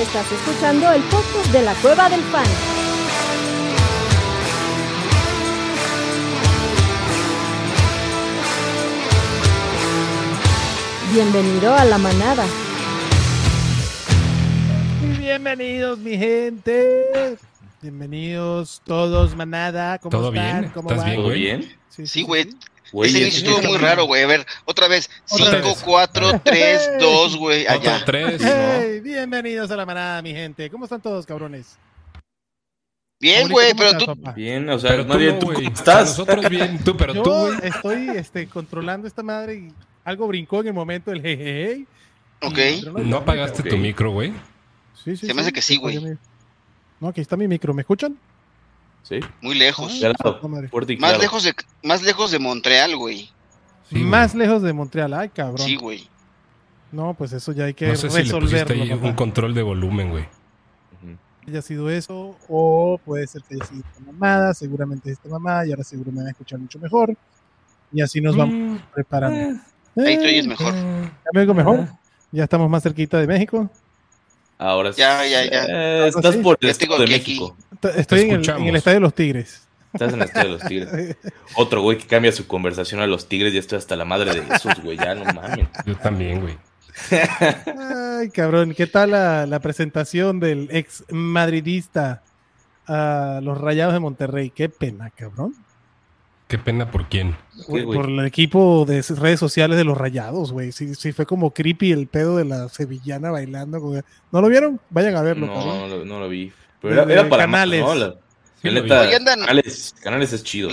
Estás escuchando el podcast de la Cueva del Fan. Bienvenido a la manada. Bienvenidos, mi gente. Bienvenidos todos, manada. ¿Cómo ¿Todo están? bien? ¿Cómo ¿Estás van? bien, ¿Todo güey? bien? Sí, güey. Güey, Ese estuvo muy raro, güey. A ver, otra vez. Otra 5, vez. 4, 3, 2, güey. Allá. tres. Hey, bienvenidos a la manada, mi gente. ¿Cómo están todos, cabrones? Bien, güey, ¿cómo pero tú. Bien, o sea, Pero tú no, ¿tú estás? Nosotros bien, tú, pero Yo tú, güey. estoy este, controlando esta madre y algo brincó en el momento del jejeje. Ok. No apagaste tu Ok. micro, güey. Sí, sí, Se me hace que sí, güey. No, aquí está mi micro. ¿Me escuchan? Sí, Muy lejos. de al lado, Ah, madre. fuerte y Más claro. lejos de, más lejos de Montreal, güey. Sí, güey. Más lejos de Montreal. Ay, cabrón. Sí, güey. No, pues eso ya hay que No sé si le pusiste resolverlo. ahí un control de volumen, güey. Ujú. haya sido eso, o puede ser que haya sido esta mamada, seguramente es esta mamada, y ahora seguro me van a escuchar mucho mejor. Y así nos vamos preparando. Ahí te Eh, oyes mejor. ¿Ya me oigo mejor? Ya estamos más cerquita de México. Ahora Ya, ya, ya. Eh, estás sí. por el Ya de aquí, México. Estoy en el, en escuchamos. el estadio de los Tigres. Estás en el Estadio de los Tigres. Otro güey que cambia su conversación a los Tigres. Ya estoy hasta la madre de esos, güey. Ya no mames. Yo también, güey. Ay, cabrón, ¿qué tal la, la presentación del ex madridista a los Rayados de Monterrey? Qué pena, cabrón. Qué pena por quién. Por el equipo de redes sociales de los Rayados, güey. Sí, sí, fue como creepy el pedo de la sevillana bailando. con- ¿No lo vieron? Vayan a verlo, No, no, lo- no lo vi. Pero era, era de para canales. más, ¿no? La, Sí la lo neta, andan- canales, canales es chido.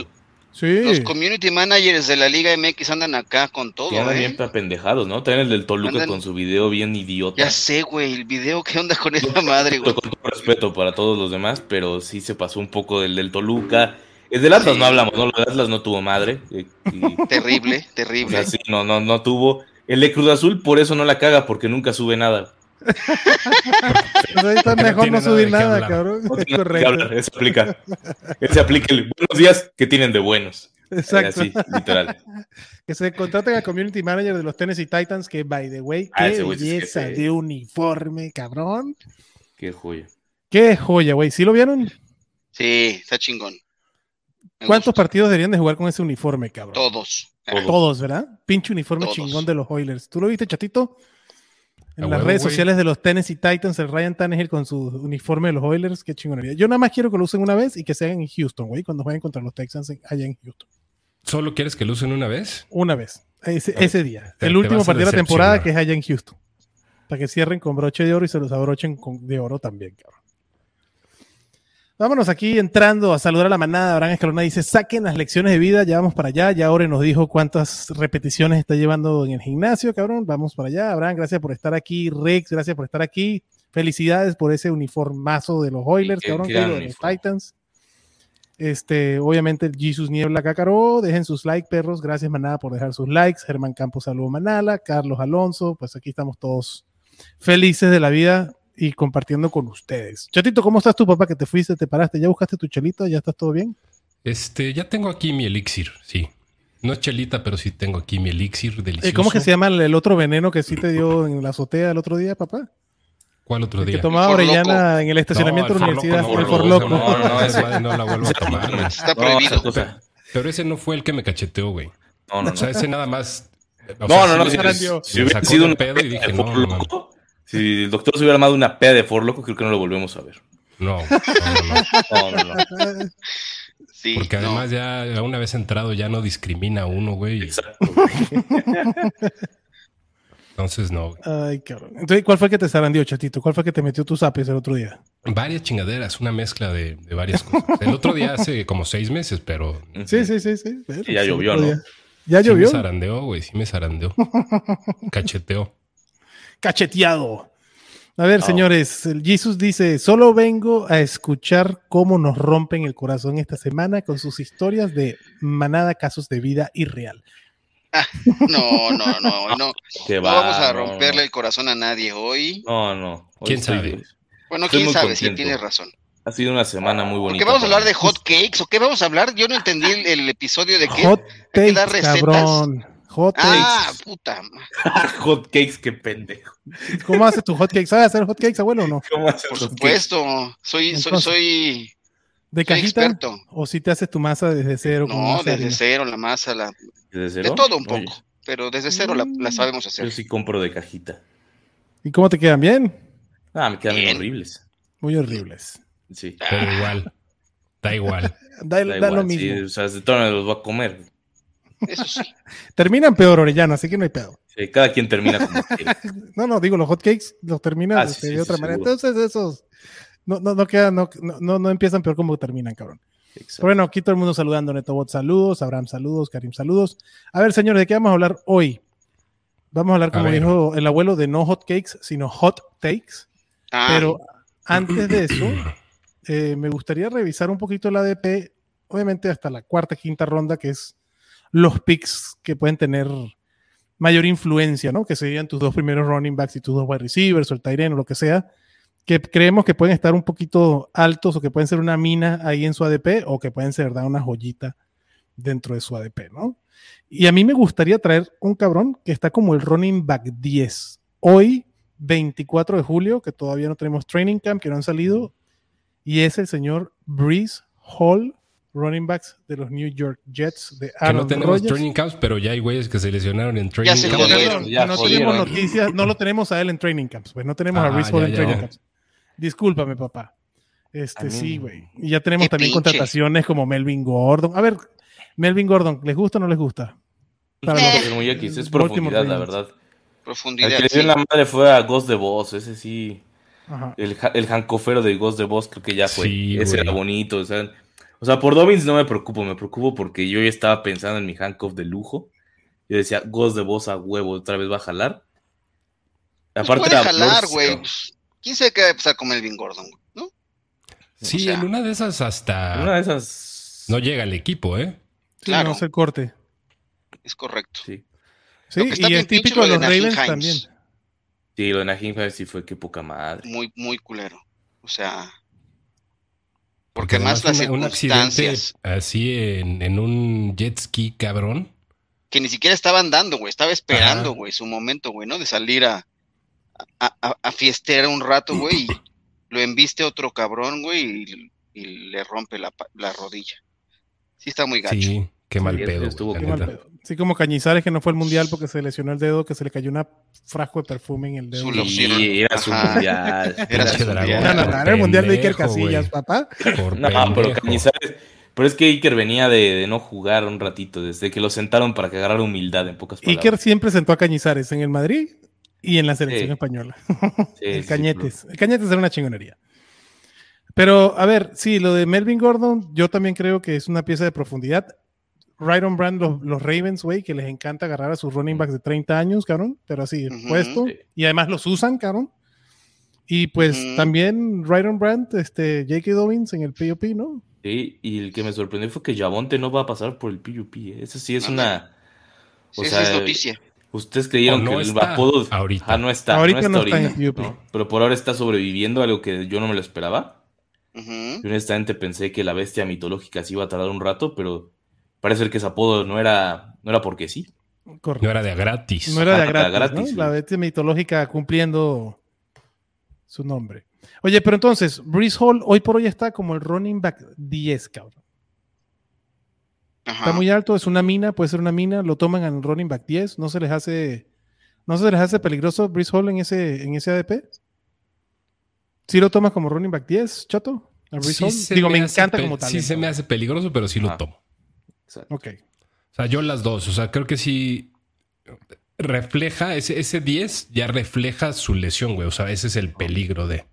Sí. Los community managers de la Liga MX andan acá con todo, Y andan ¿eh? bien apendejados, ¿no? También el del Toluca Andan- con su video bien idiota. Ya sé, güey. El video, ¿qué onda con esa madre, güey? Con todo respeto para todos los demás, pero sí se pasó un poco del del Toluca. El del Atlas Sí. no hablamos, ¿no? El del Atlas no tuvo madre. eh, y- Terrible, o terrible. sea, sí, no, no, no tuvo. El de Cruz Azul por eso no la caga, porque nunca sube nada. Pues ahí está no mejor no subir nada, cabrón. No Es tiene nada que correcto. hablar, Eso aplica. Ese aplica el buenos días que tienen de buenos. Exacto. Así, literal. Que se contraten al community manager de los Tennessee Titans, que by the way, Ah, qué es belleza de uniforme, cabrón. Qué joya. Qué joya, güey. ¿Sí lo vieron? Sí, está chingón. Me ¿Cuántos gusta. partidos deberían de jugar con ese uniforme, cabrón? Todos. Todos. Todos, ¿verdad? Pinche uniforme Todos. chingón de los Oilers. ¿Tú lo viste, chatito? En A las huevo, redes sociales de los Tennessee Titans, el Ryan Tannehill con su uniforme de los Oilers, qué chingonería. Yo nada más quiero que lo usen una vez y que se hagan en Houston, güey, cuando jueguen contra los Texans allá en Houston. ¿Solo quieres que lo usen una vez? Una vez, ese, ver, ese día. te- el te último partido de la temporada que es allá en Houston. Para que cierren con broche de oro y se los abrochen con, de oro también, cabrón. Vámonos aquí entrando a saludar a la manada. Abraham Escalona dice, saquen las lecciones de vida, ya vamos para allá. Ya Ore nos dijo cuántas repeticiones está llevando en el gimnasio, cabrón. Vamos para allá. Abraham, gracias por estar aquí. Rex, gracias por estar aquí. Felicidades por ese uniformazo de los Oilers, Qué cabrón, de los. Titans. Este, obviamente el Jesus Niebla Cacaró, dejen sus likes, perros. Gracias, Manada, por dejar sus likes. Germán Campos, saludo Manala. Carlos Alonso, pues aquí estamos todos felices de la vida y compartiendo con ustedes. Chatito, ¿cómo estás tú, papá? Que te fuiste, te paraste, ya buscaste tu chelito, ya estás todo bien. Este, ya tengo aquí mi elixir, sí. No es chelita, pero sí tengo aquí mi elixir delicioso. Eh, ¿Cómo que se llama el, otro veneno que sí te dio en la azotea el otro día, papá? ¿Cuál otro El que día? tomaba El Orellana en el estacionamiento de la No, el universidad. Forloco el no, Forloco. No, no, no, madre no la vuelvo a tomar. Está No, prohibido. esa cosa- Pero ese no fue el que me cacheteó, güey. No, no, O sea, no. ese nada más. o No, sea, no, no. me- Si, hubiera sido una pedo y dije, no, no, no. Loco, si el doctor se hubiera armado una peda de For Loco, creo que no lo volvemos a ver. No, no, no, no. No, no, no. Sí, Porque no. además ya una vez entrado ya no discrimina a uno, güey. Exacto. Entonces no. güey. Ay, cabrón. Entonces, ¿cuál fue el que te zarandió, chatito? ¿Cuál fue el que te metió tus apes el otro día? Varias chingaderas, una mezcla de, de varias cosas. El otro día hace como seis meses, pero Sí, sí, sí, sí. Y ya llovió, ¿no? día. Ya sí llovió. me zarandeó, güey, sí me zarandeó. Cacheteó. Cacheteado. A ver, Oh. señores, el Jesus dice, solo vengo a escuchar cómo nos rompen el corazón esta semana con sus historias de manada casos de vida irreal. No, no, no, no. Qué No va, vamos a no, romperle no. el corazón a nadie hoy. No, no. Hoy ¿Quién sabe? Bueno, Estoy quién sabe si contento. tienes razón. Ha sido una semana muy bonita. ¿Por qué vamos a hablar de hot cakes o qué vamos a hablar? Yo no entendí el, el episodio de qué. Hot que takes, dar recetas. cabrón. Hot Ah, puta. ma- Hot cakes, qué pendejo. ¿Cómo haces tu hot cakes? ¿Sabes hacer hot cakes, abuelo, o no? ¿Cómo haces Por supuesto. Soy, soy, Entonces, soy, ¿De soy cajita? experto. ¿O si te haces tu masa desde cero? No, desde harina? cero, la masa, la, ¿Desde de todo un Oye, poco. Pero desde cero la, la sabemos hacer. Yo sí compro de cajita. ¿Y cómo te quedan? ¿Bien? Ah, me quedan bien horribles. Muy horribles. Sí. Pero igual. Da igual. Da, Da da igual, lo sí, mismo. o sea, de todo me los voy a comer. Eso sí. Terminan peor, Orellano, así que no hay pedo. Sí, cada quien termina como quiere. No, no, digo, los hot cakes los terminas Ah, este, sí, sí, de otra sí, manera. seguro. Entonces, esos no, no, no quedan, no, no, no empiezan peor como terminan, cabrón. Exacto. Pero bueno, aquí todo el mundo saludando. Netobot, saludos. Abraham, saludos. Karim, saludos. A ver, señores, ¿de qué vamos a hablar hoy? Vamos a hablar, como dijo el abuelo, de no hot cakes, sino hot takes. Ah, Pero antes de eso, eh, me gustaría revisar un poquito la ADP, obviamente hasta la cuarta, quinta ronda, que es los picks que pueden tener mayor influencia, ¿no? Que serían tus dos primeros running backs y tus dos wide receivers o el tight o lo que sea, que creemos que pueden estar un poquito altos o que pueden ser una mina ahí en su ADP o que pueden ser. Una joyita dentro de su ADP, ¿no? Y a mí me gustaría traer un cabrón que está como el running back 10. Hoy, 24 de julio, que todavía no tenemos training camp, que no han salido, y es el señor Breeze Hall, running backs de los New York Jets de Que Aaron no tenemos Rodgers. training camps, pero ya hay güeyes que se lesionaron en training se camp. jodieron. Perdón, ya no jodieron. tenemos noticias, no lo tenemos a él en training camps, pues no tenemos a Ah, ya, en ya. training camps. Discúlpame, papá. Este, sí, güey. Y ya tenemos Qué también pinche. contrataciones como Melvin Gordon. A ver, Melvin Gordon, ¿les gusta o no les gusta? Para Eh. los- Es muy X, es profundidad, la verdad. El profundidad. que le dio la madre fue a Ghost de Boss, ese sí. Ajá. El, el hancofero de Ghost de Boss creo que ya fue. Sí, ese güey. era bonito, o sea. O sea, por Dobbins no me preocupo, me preocupo porque yo ya estaba pensando en mi handcuff de lujo. Yo decía, Ghost de Boss a huevo, otra vez va a jalar. Pues Aparte puede jalar, güey. Pues, ¿Quién sabe qué va a pasar con Melvin Gordon, güey? ¿No? Sí, O sea, en una de esas hasta Una de esas. no llega el equipo, ¿eh? Sí, Claro. no es el corte. Es correcto. Sí. Sí, y bien es típico de lo los Ravens también. Sí, lo de Najim sí fue que poca madre. Muy, muy culero. O sea. Porque además además las una- un accidente circunstancias así en, en un jet ski, cabrón. que ni siquiera estaban dando, güey. Estaba esperando, güey, su momento, güey, ¿no? De salir a, a, a- a fiestear un rato, güey. Y lo embiste otro cabrón, güey, y, y le rompe la, pa- la rodilla. Sí, está muy gacho. Sí, qué mal Sí, pedo. estuvo Qué mal pedo. Sí, como Cañizares que no fue al mundial porque se lesionó el dedo, que se le cayó una frasco de perfume en el dedo. No. Sí, era su Ajá. mundial. Era su mundial. no, por no, era el mundial de Iker. Casillas, papá. Por No, pero. Cañizares. Pero es que Iker venía de, de no jugar un ratito, desde que lo sentaron para que agarrara humildad, en pocas palabras. Iker siempre sentó a Cañizares en el Madrid y en la selección Sí. española. Sí, el sí, Cañetes. El Cañetes era una chingonería. Pero, a ver, sí, lo de Melvin Gordon, yo también creo que es una pieza de profundidad. Right on brand, los, los Ravens, güey, que les encanta agarrar a sus running backs de 30 años, cabrón, pero así, Ujú. puesto. Sí. Y además los usan, cabrón. Y pues también right on brand, este, J.K. Dobbins en el POP, ¿no? Sí, y el que me sorprendió fue que Javonte no va a pasar por el PUP. ¿eh? Eso sí es una. Sí, O esa sea, es noticia. Ustedes creyeron no que el está apodo. ahorita. Ah, no está. Ahorita no no está, está en ahorita, PUP. ¿no? Pero por ahora está sobreviviendo, algo que yo no me lo esperaba. Yo honestamente pensé que la bestia mitológica sí iba a tardar un rato, pero parece ser que ese apodo no era, no era porque sí. Correcto. No era de a gratis. No era de gratis, gratis, ¿no? sí. La bestia mitológica cumpliendo su nombre. Oye, pero entonces, Breeze Hall hoy por hoy está como el running back 10, cabrón. Ajá. Está muy alto, es una mina, puede ser una mina, lo toman en el running back 10, no se les hace no se les hace peligroso Breeze Hall en ese en ese ADP. ¿Sí lo tomas como running back 10, Chato? ¿A Breeze Sí Hall? Digo, me, hace encanta como tal. Sí se me hace peligroso, pero sí lo Ajá. tomo. Exacto. Ok. O sea, yo las dos. O sea, creo que sí refleja, ese, ese 10 ya refleja su lesión, güey. O sea, ese es el peligro de.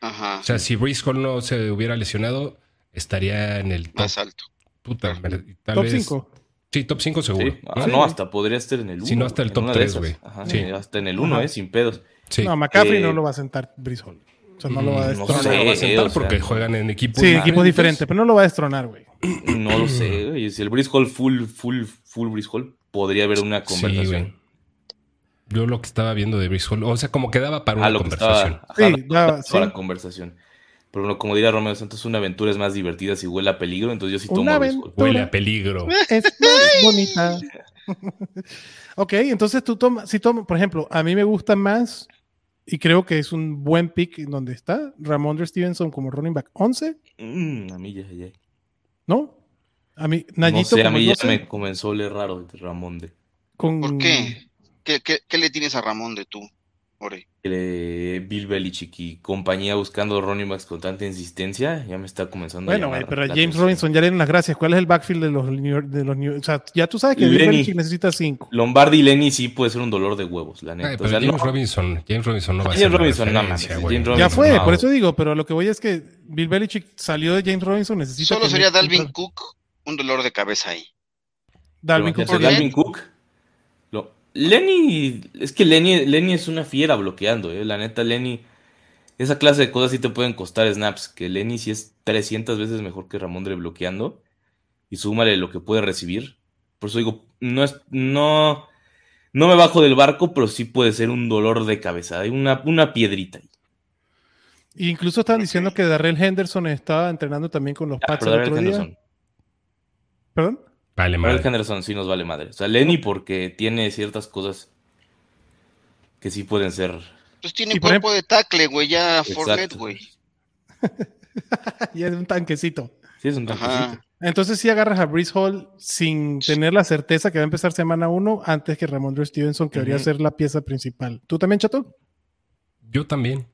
Ajá. O sea, si Breeze Hall no se hubiera lesionado, estaría en el top. Más alto. Puta, tal Top vez- 5. Sí, top 5 seguro. Sí. Ah, ¿no? no, hasta podría estar en el 1. Sí, no, hasta el top tres, güey. Sí. Sí. Hasta en el 1, Ajá. eh, sin pedos. Sí. No, McCaffrey Eh, no lo va a sentar Breeze Hall. O sea, no lo va a Mm, no destronar. sé, lo va a Sí, sentar o sea, porque no. juegan en equipos Sí, equipos diferentes, pero no lo va a destronar, güey. No lo sé, güey. Si el Breeze Hall full, full, full Breeze Hall, podría haber una conversación. Yo lo que estaba viendo de Breeze Hall, o sea, como quedaba para Ah, una lo que conversación. estaba. ajá, Sí, para sí. conversación. Pero no, como diría Romeo Santos, una aventura es más divertida si huele a peligro, entonces yo sí tomo Una aventura. Huele a peligro. Es más bonita. ok, entonces tú tomas, si tomas, por ejemplo, a mí me gusta más y creo que es un buen pick donde está Ramondre Stevenson como running back 11, Mm, a mí ya, ya. ¿No? A mí, No Nayito sé, a mí ya 12, me comenzó a oler raro Ramón de con... ¿Por qué? ¿Qué, qué, qué le tienes a Ramón de tú, Ore? Bill Belichick y compañía buscando running backs con tanta insistencia, ya me está comenzando a Bueno, güey, pero a James atención. Robinson ya le dieron las gracias. ¿Cuál es el backfield de los New de los New- O sea, ya tú sabes que Bill. Belichick necesita 5. Lombardi y Lenny sí puede ser un dolor de huevos, la neta. Ay, O pero sea, James no- Robinson, James Robinson no va a James ser la Robinson, no. James Ya Robinson, fue, no, por eso digo, pero lo que voy es que Bill Belichick salió de James Robinson, necesita Solo sería Dalvin Cook un dolor de cabeza ahí. Dalvin Cook. Dalvin Cook. Lenny, es que Lenny, Lenny es una fiera bloqueando, eh. La neta, Lenny, esa clase de cosas sí te pueden costar snaps. Que Lenny sí es 300 veces mejor que Ramondre bloqueando. Y súmale lo que puede recibir. Por eso digo, no es, no, no me bajo del barco, pero sí puede ser un dolor de cabeza. Hay una, una piedrita ahí. Y Incluso estaban diciendo que Darrell Henderson estaba entrenando también con los Ah, Pats el otro día. Henderson. ¿Perdón? Vale, Darrell madre. Henderson sí nos vale madre. O sea, Lenny porque tiene ciertas cosas que sí pueden ser. Pues tiene por cuerpo de tackle, güey, ya Exacto. güey. y es un tanquecito. Sí, es un tanquecito. Ajá. Entonces sí agarras a Brees Hall sin tener la certeza que va a empezar semana 1 antes que Ramondre Stevenson, que debería ser la pieza principal. ¿Tú también, Chato? Yo también.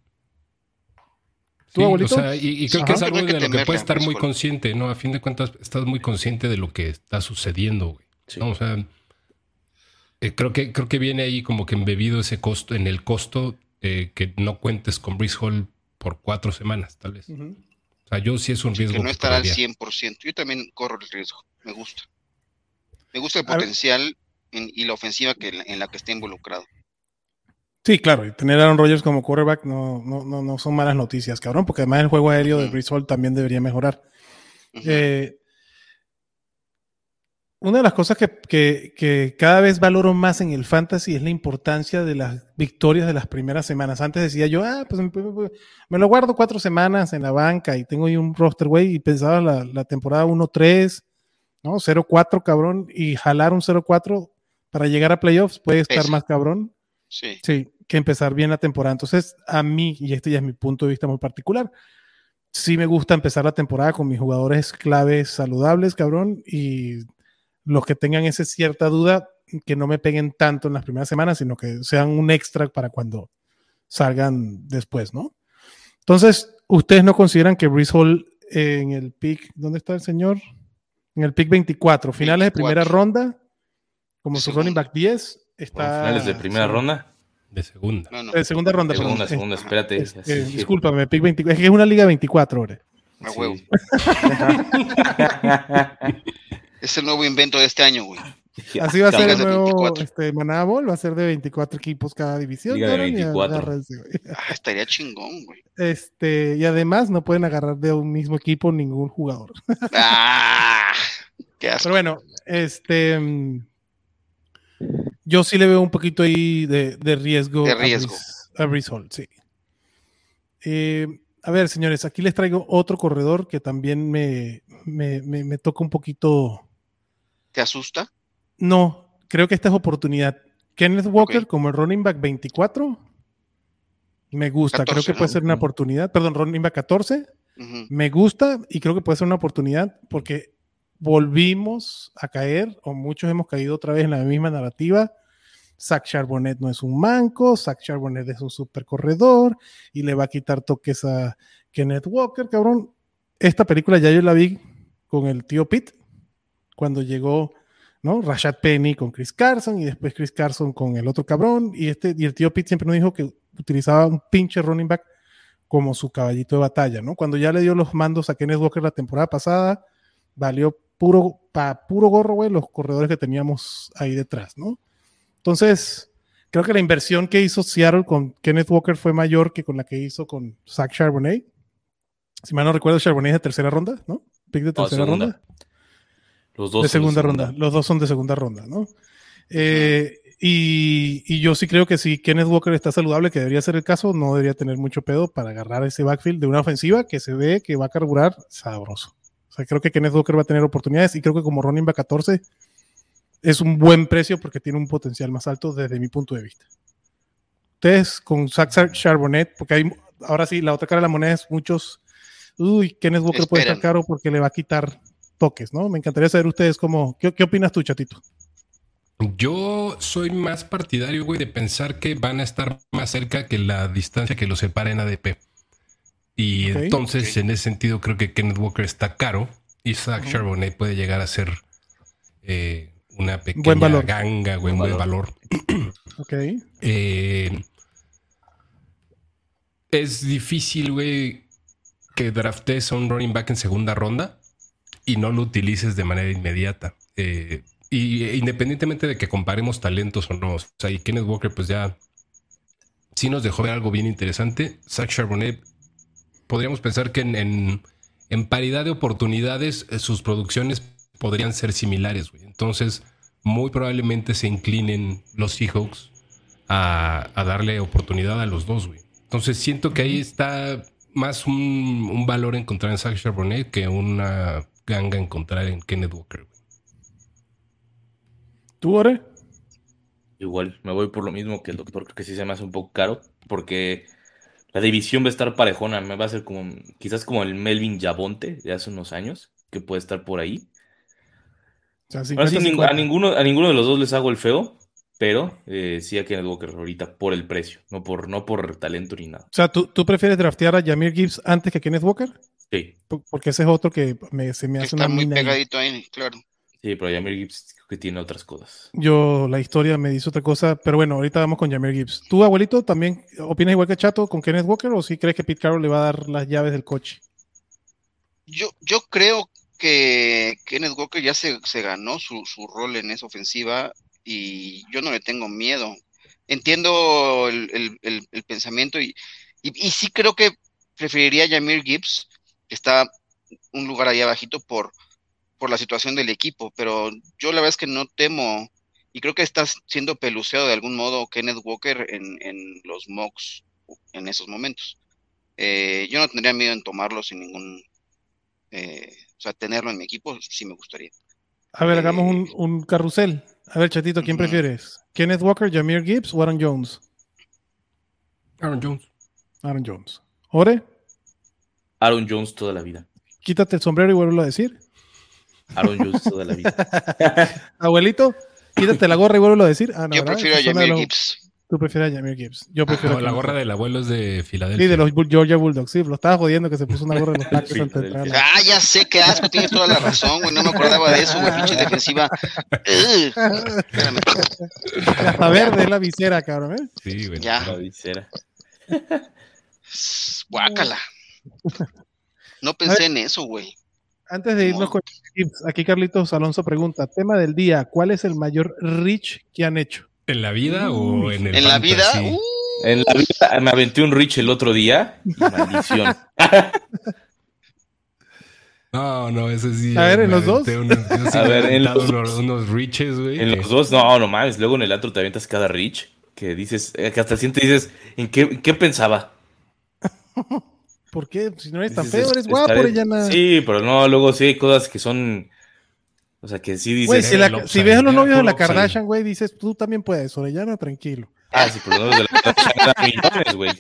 ¿Tú, Sí, abuelito? o sea, y, y creo Ajá. que es algo que que de lo que puedes estar muy consciente, ¿no? A fin de cuentas, estás muy consciente de lo que está sucediendo, güey. Sí. ¿no? O sea, eh, creo, que, creo que viene ahí como que embebido ese costo, en el costo eh, que no cuentes con Breeze Hall por cuatro semanas, tal vez. O sea, yo sí es un Que riesgo. no estará al correría. 100%. Yo también corro el riesgo. Me gusta. Me gusta el A potencial en- y la ofensiva que, en la que esté involucrado. Sí, claro, y tener a Aaron Rodgers como quarterback no, no, no, no son malas noticias, cabrón, porque además el juego aéreo de. Brees Hall también debería mejorar. Eh, una de las cosas que, que- que cada vez valoro más en el fantasy es la importancia de las victorias de las primeras semanas. Antes decía yo, ah, pues me, me lo guardo cuatro semanas en la banca y tengo ahí un roster, güey, y pensaba la, la temporada 1-3, ¿no? 0-4, cabrón, y jalar un 0-4 para llegar a playoffs puede estar Pesa. más cabrón. Sí. Sí, que empezar bien la temporada. Entonces, a mí, y este ya es mi punto de vista muy particular, sí me gusta empezar la temporada con mis jugadores claves saludables, cabrón, y los que tengan esa cierta duda, que no me peguen tanto en las primeras semanas, sino que sean un extra para cuando salgan después, ¿no? Entonces, ¿ustedes no consideran que Brees Hall eh, en el pick, ¿dónde está el señor? En el pick 24, finales de primera 24. ronda, como su Segunda. running back 10, está... Bueno, finales de primera sí. ronda. De segunda. No, no. De segunda ronda, perdón. Segunda, Eh, segunda, espérate. este, así. discúlpame, pick 24. Es que es una liga 24, hombre. A Sí. huevo. Es el nuevo invento de este año, güey. Así va a ser el nuevo 24. este, Maná Bowl, va a ser de 24 equipos cada división. Liga de cabrón, y 24. agárrense, güey. Ah, estaría chingón, güey. Este, y además no pueden agarrar de un mismo equipo ningún jugador. ¡Ah! ¡Qué asco! Pero bueno, este yo sí le veo un poquito ahí de, de riesgo, De riesgo. A Hall, sí. Eh, a ver, señores, aquí les traigo otro corredor que también me, me, me- me toca un poquito. ¿Te asusta? No, creo que esta es oportunidad. Kenneth Walker como el running back 24. Me gusta, creo 14, que puede ser una oportunidad. Perdón, running back 14. Ujú. Me gusta y creo que puede ser una oportunidad porque volvimos a caer, o muchos hemos caído otra vez en la misma narrativa. Zach Charbonnet no es un manco, Zach Charbonnet es un super corredor y le va a quitar toques a Kenneth Walker, cabrón. Esta película ya yo la vi con el tío Pete cuando llegó, ¿no? Rashad Penny con Chris Carson y después Chris Carson con el otro cabrón y este y el tío Pete siempre nos dijo que utilizaba un pinche running back como su caballito de batalla, ¿no? Cuando ya le dio los mandos a Kenneth Walker la temporada pasada, valió puro, pa, puro gorro, güey, los corredores que teníamos ahí detrás, ¿no? Entonces, creo que la inversión que hizo Seattle con Kenneth Walker fue mayor que con la que hizo con Zach Charbonnet. Si mal no recuerdo, Charbonnet es de tercera ronda, ¿no? Pick de tercera ronda. Los dos De son segunda ronda. Los dos son de segunda ronda, ¿no? Eh, y, y yo sí creo que si Kenneth Walker está saludable, que debería ser el caso, no debería tener mucho pedo para agarrar ese backfield de una ofensiva que se ve que va a carburar sabroso. O sea, creo que Kenneth Walker va a tener oportunidades y creo que como running back 14 es un buen precio porque tiene un potencial más alto desde mi punto de vista. Ustedes con Zach Charbonnet, porque hay, ahora sí, la otra cara de la moneda es muchos, uy, Kenneth Walker puede estar caro porque le va a quitar toques, ¿no? Me encantaría saber ustedes cómo, ¿qué, qué opinas tú, chatito? Yo soy más partidario, güey, de pensar que van a estar más cerca que la distancia que los separa en ADP. Y entonces, en ese sentido, creo que Kenneth Walker está caro y Zach Charbonnet puede llegar a ser eh, una pequeña Buen valor. ganga, Buen buen valor. Ok. Eh, es difícil, güey, que draftes a un running back en segunda ronda y no lo utilices de manera inmediata. Eh, y eh, independientemente de que comparemos talentos o no, o sea, y Kenneth Walker, pues ya sí nos dejó ver algo bien interesante. Zach Charbonnet, podríamos pensar que en, en- en paridad de oportunidades, eh, sus producciones podrían ser similares, güey. Entonces, muy probablemente se inclinen los Seahawks a, a darle oportunidad a los dos, güey. Entonces siento que ahí está más un, un valor encontrar en Zach Charbonnet que una ganga encontrar en Kenneth Walker. güey. ¿Tú, Ore? Igual, me voy por lo mismo que el doctor, creo que sí se me hace un poco caro, porque la división va a estar parejona, me va a ser como, quizás como el Melvin Yabonte de hace unos años, que puede estar por ahí. O sea, Ahora sí, 50, ning- a 50. ninguno, a ninguno de los dos les hago el feo, pero eh, sí a Kenneth Walker ahorita por el precio, no por, no por talento ni nada. O sea, ¿tú, ¿tú prefieres draftear a Jamir Gibbs antes que a Kenneth Walker? Sí, Por- Porque ese es otro que me- se me hace Está una muy mina pegadito ahí, claro. sí, pero Jamir Gibbs que tiene otras cosas. Yo, la historia me dice otra cosa, pero bueno, ahorita vamos con Jamir Gibbs. ¿Tú, abuelito, también opinas igual que Chato con Kenneth Walker o si crees que Pete Carroll le va a dar las llaves del coche? Yo, yo creo que Kenneth Walker ya se, se ganó su, su rol en esa ofensiva y yo no le tengo miedo. Entiendo el, el- el- el pensamiento y, y, y sí creo que preferiría a Jamir Gibbs, que está un lugar ahí abajito por, por la situación del equipo, pero yo la verdad es que no temo y creo que está siendo peluceado de algún modo Kenneth Walker en, en los mocks en esos momentos. Eh, yo no tendría miedo en tomarlo sin ningún eh, o sea, tenerlo en mi equipo sí me gustaría. A ver, Eh, hagamos un, un carrusel. A ver, Chatito, ¿quién prefieres? ¿Kenneth Walker, Jamir Gibbs o Aaron Jones? Aaron Jones. Aaron Jones. ¿Ore? Aaron Jones toda la vida. Quítate el sombrero y vuelvo a decir. Aaron Jones toda la vida. Abuelito, quítate la gorra y vuelvo a decir. Ah, no, yo ¿verdad? prefiero a lo- Gibbs. Tú prefieres a Jamir Gibbs. Yo prefiero Ah, a la gorra del abuelo es de Filadelfia. Sí, de los Georgia Bulldogs. Sí, lo estaba jodiendo que se puso una gorra de los Packers Sí, antes de entrar. Ah, ya sé, qué asco, tienes toda la razón, güey. No me acordaba de eso, güey. Pinche defensiva. Espérame. Hasta verde es la visera, cabrón. ¿eh? Sí, güey. Ya. La visera. Guácala. No pensé en eso, güey. Antes de irnos No. con Gibbs, aquí Carlitos Alonso pregunta: tema del día, ¿cuál es el mayor reach que han hecho? ¿En la vida o en el En la vida, uh, En la vida me aventé un Rich el otro día. y Maldición. No, no, ese sí. A ver, ¿en los dos? unos- sí A ver, en los unos, unos riches, güey. En los dos, no, no mames. Luego en el otro te avientas cada Rich. Que dices, eh, que hasta el siguiente dices, ¿en qué, en qué pensaba? ¿Por qué? Si no eres tan feo, eres "Estaré-". guapo, Orellana. Sí, pero no, luego sí hay cosas que son. O sea, que sí Güey, dices. si, la- el si ves a los novios de la. Kardashian, güey, dices, tú también puedes, Orellana, tranquilo. Ah, sí, pero no los de la Kardashian millones, güey.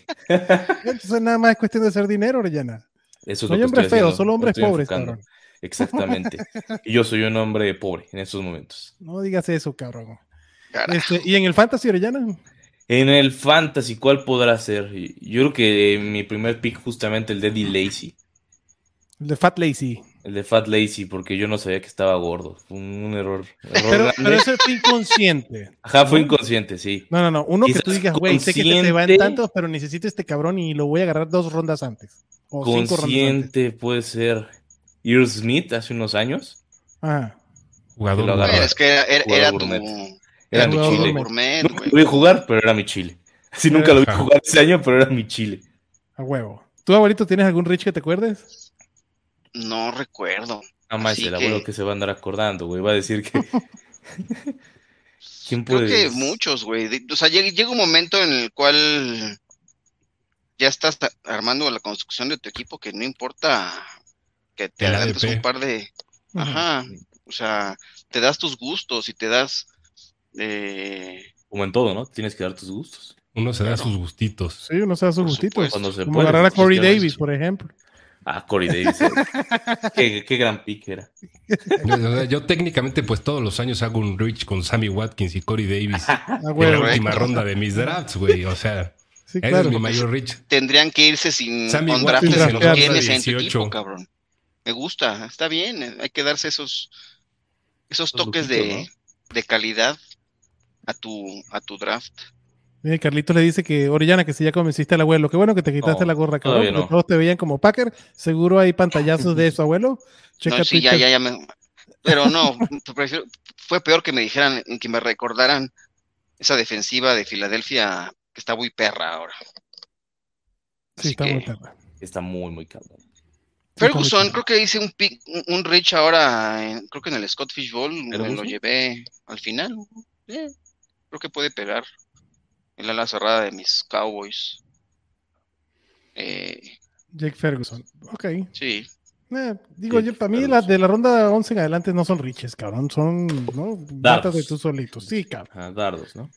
Entonces nada más es cuestión de hacer dinero, Orellana. Eso es estoy feos, haciendo, solo hombres pobres, cabrón. Exactamente. Y yo soy un hombre pobre en estos momentos. No digas eso, cabrón. carajo. Este, ¿Y en el Fantasy, Orellana? En el Fantasy, ¿cuál podrá ser? Yo creo que mi primer pick, justamente el de Eddie Lacy. El de Fat Lazy. El de Fat Lazy, porque yo no sabía que estaba gordo. Fue un, un error. error Pero, pero eso fue inconsciente. Ajá, fue inconsciente, sí. No, no, no. Uno que tú digas, güey, sé que te, te va en consciente. tantos, pero necesito este cabrón y lo voy a agarrar dos rondas antes. O cinco rondas antes. Consciente puede ser Earl Smith hace unos años. Ajá. Jugador. que lo es que era, era- era tu. Era mi chile. gourmet. Nunca güey. lo vi jugar, pero era mi chile. Así nunca lo vi jugar ese año, pero era mi chile. A huevo. ¿Tú, abuelito, tienes algún Rich que te acuerdes? No recuerdo. Nada más el abuelo que- que se va a andar acordando, güey. Va a decir que. ¿Quién Creo puede? que muchos, güey. O sea, llega, llega un momento en el cual ya estás armando la construcción de tu equipo que no importa que te El adelantes un par de... Ajá. O sea, te das tus gustos y te das... eh, Como en todo, ¿no? Tienes que dar tus gustos. Uno se da Claro. sus gustitos. Sí, uno se da sus Por gustitos. Cuando se Como puede. agarrar a Corey. Davis, por ejemplo. Ah, Corey Davis. eh. qué, qué gran pick era. O sea, Yo técnicamente, pues todos los años hago un reach con Sammy Watkins y Corey Davis Ah, en güey. la última ronda de mis drafts, güey. O sea, Sí, ese claro. es mi mayor reach. tendrían que irse sin Sammy con Watkins drafts en la tienes en tu 18. equipo, cabrón. Me gusta, está bien, eh, hay que darse esos esos toques de, de calidad a tu a tu draft. Mire, Carlitos le dice que Orellana, que si ya convenciste al abuelo, qué bueno que te quitaste No, la gorra, cabrón, no. todos te veían como Packer. Seguro hay pantallazos de eso, abuelo. Checa No, sí, ya, ya, ya me- Pero no, prefiero- fue peor que me dijeran, que me recordaran esa defensiva de Filadelfia que está muy perra ahora. Sí, Así está que- muy perra. Está muy, muy cabrón. Ferguson, creo que hice un pick, un- reach ahora, en- creo que en el Scott Fish Bowl, me lo llevé al final. Eh, creo que puede pegar el ala cerrada de mis Cowboys. Eh, Jake Ferguson. Ok. sí, Eh, digo, Jake yo, para mí Ferguson. la, de la ronda 11 en adelante no son riches, cabrón. Son, ¿no? Dardos. de tú solitos. Sí, cabrón. Ah, dardos, ¿no?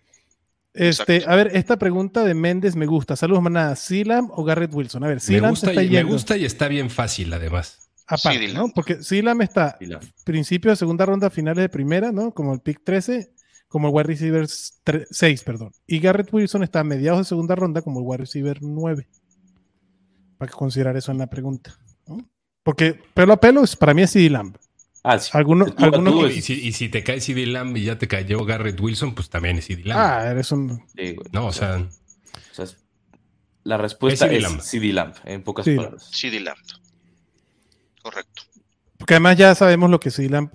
Este, Exacto. a ver, esta pregunta de Méndez me gusta. Saludos, manada. ¿Sealam o Garrett Wilson? A ver, gusta, está y, me gusta y está bien fácil, además. Aparte, Sí, ¿no? Dylan. Porque Sealam está Y la- principio de segunda ronda, finales de primera, ¿no? Como el pick 13, como el wide receiver 6, perdón. Y Garrett Wilson está a mediados de segunda ronda como el wide receiver 9. Para que considerar eso en la pregunta. ¿no? Porque pelo a pelo es, para mí es CD Lamb. Ah, sí. Alguno- tú a alguno- tú, Y si, y si te cae CD Lamb y ya te cayó Garrett Wilson, pues también es CD Lamb. Ah, eres un. sí, güey. no, o sea, o sea, es- la respuesta Es CD Lamb. CD Lamb, en pocas Sí. palabras. CD Lamb. Correcto. Porque además ya sabemos lo que CD Lamb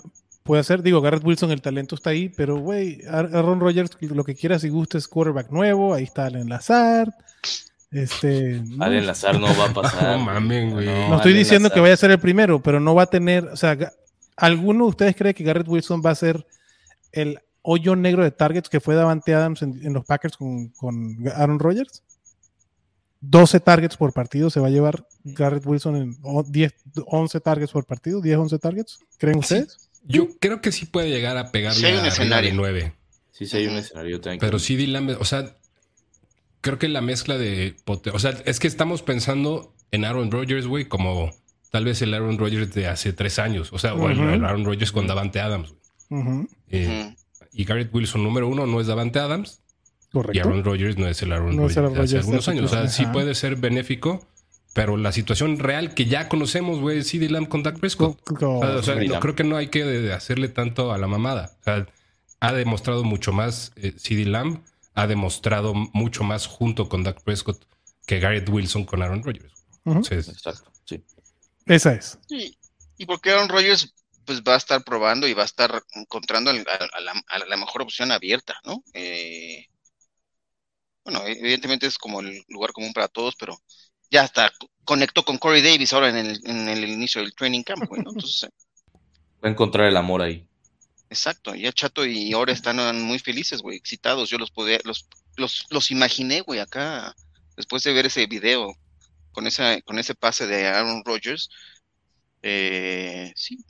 puede hacer. Digo, Garrett Wilson, el talento está ahí, pero güey, Ar- Aaron Rodgers, lo que quieras y guste es quarterback nuevo. Ahí está Allen Lazard. Este. ¿no? Allen Lazar no va a pasar. No mamen, güey. No estoy Allen diciendo Lazar. que vaya a ser el primero, pero no va a tener, o sea, ¿alguno de ustedes cree que Garrett Wilson va a ser el hoyo negro de targets que fue Davante Adams en, en los Packers con, con Aaron Rodgers? 12 targets por partido se va a llevar Garrett Wilson en o- 10, 11 targets por partido, 10, 11 targets, ¿creen ustedes? Yo creo que sí puede llegar a pegarle Sí hay un a escenario. de 9. Sí, sí hay un escenario también. Pero CD Lamb, o sea, creo que la mezcla de. O sea, es que estamos pensando en Aaron Rodgers, güey, como tal vez el Aaron Rodgers de hace tres años. O sea, o el, Aaron Rodgers con Davante Adams. Eh, Ujú. Y Garrett Wilson, número uno, no es Davante Adams. Y correcto. Aaron Rodgers no es el Aaron No Rodgers de hace algunos años. O sea, sí puede ser benéfico, pero la situación real que ya conocemos, güey, es CD Lamb con Dak Prescott. Co- co- O sea, no, creo que no hay que hacerle tanto a la mamada. O sea, ha demostrado mucho más eh, CD Lamb, ha demostrado mucho más junto con Dak Prescott que Garrett Wilson con Aaron Rodgers. Entonces, Exacto, sí. Esa es. Y, y porque Aaron Rodgers pues va a estar probando y va a estar encontrando al- a, a la, a la mejor opción abierta, ¿no? Eh, bueno, evidentemente es como el lugar común para todos, pero ya hasta conectó con Corey Davis ahora en el, en el inicio del training camp, güey, ¿no? Entonces, Va a encontrar el amor ahí. exacto, ya Chato y ahora están muy felices, güey, excitados. Yo los podía, los, los, los imaginé, güey, acá, después de ver ese video con esa, con ese pase de Aaron Rodgers. Eh, sí,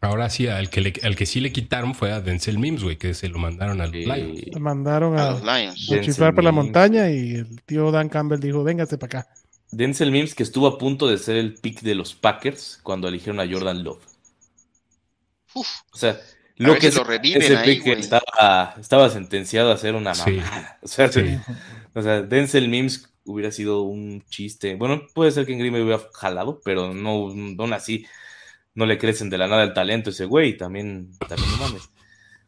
ahora sí, al que, le- al que sí le quitaron fue a Denzel Mims, güey, que se lo mandaron al Eh, Lions. Le mandaron a a, los Lions. a chiflar por la montaña y el tío Dan Campbell dijo, véngase para acá. Denzel Mims, que estuvo a punto de ser el pick de los Packers cuando eligieron a Jordan Love. Uf, O sea, lo que si lo ese- reviven ese ahí, pick güey. estaba, estaba sentenciado a ser una Sí. mamada. O sea, Sí. o sea, Denzel Mims hubiera sido un chiste. Bueno, puede ser que en Green Bay hubiera jalado, pero no, no así. No le crecen de la nada el talento a ese güey. También, también no mames.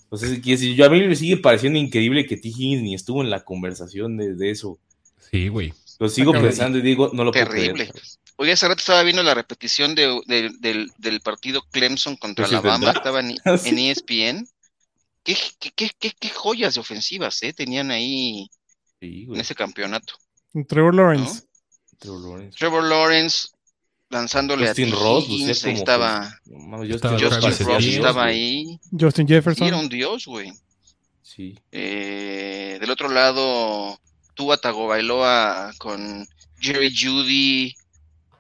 Entonces, decir, yo a mí me sigue pareciendo increíble que T. Higgins ni estuvo en la conversación de, de eso. Sí, güey. Lo sigo pensando y digo, no lo puedo terrible. creer. Oye, hace rato estaba viendo la repetición de, de- del, del partido Clemson contra Pues sí, Alabama, ¿verdad? estaba en, en E ESPN. ¿Qué, qué, qué, qué- qué joyas de ofensivas eh, tenían ahí Sí, en ese campeonato? Trevor Lawrence. Trevor Lawrence. Trevor Lawrence lanzándole Justin a. Ross, Higgins, lucía ahí como estaba que- no Estaba Justin Ross, Dios, estaba güey. ahí. Justin Jefferson. era un dios, güey. Sí. Eh, del otro lado, Tua Tagovailoa con Jerry Judy.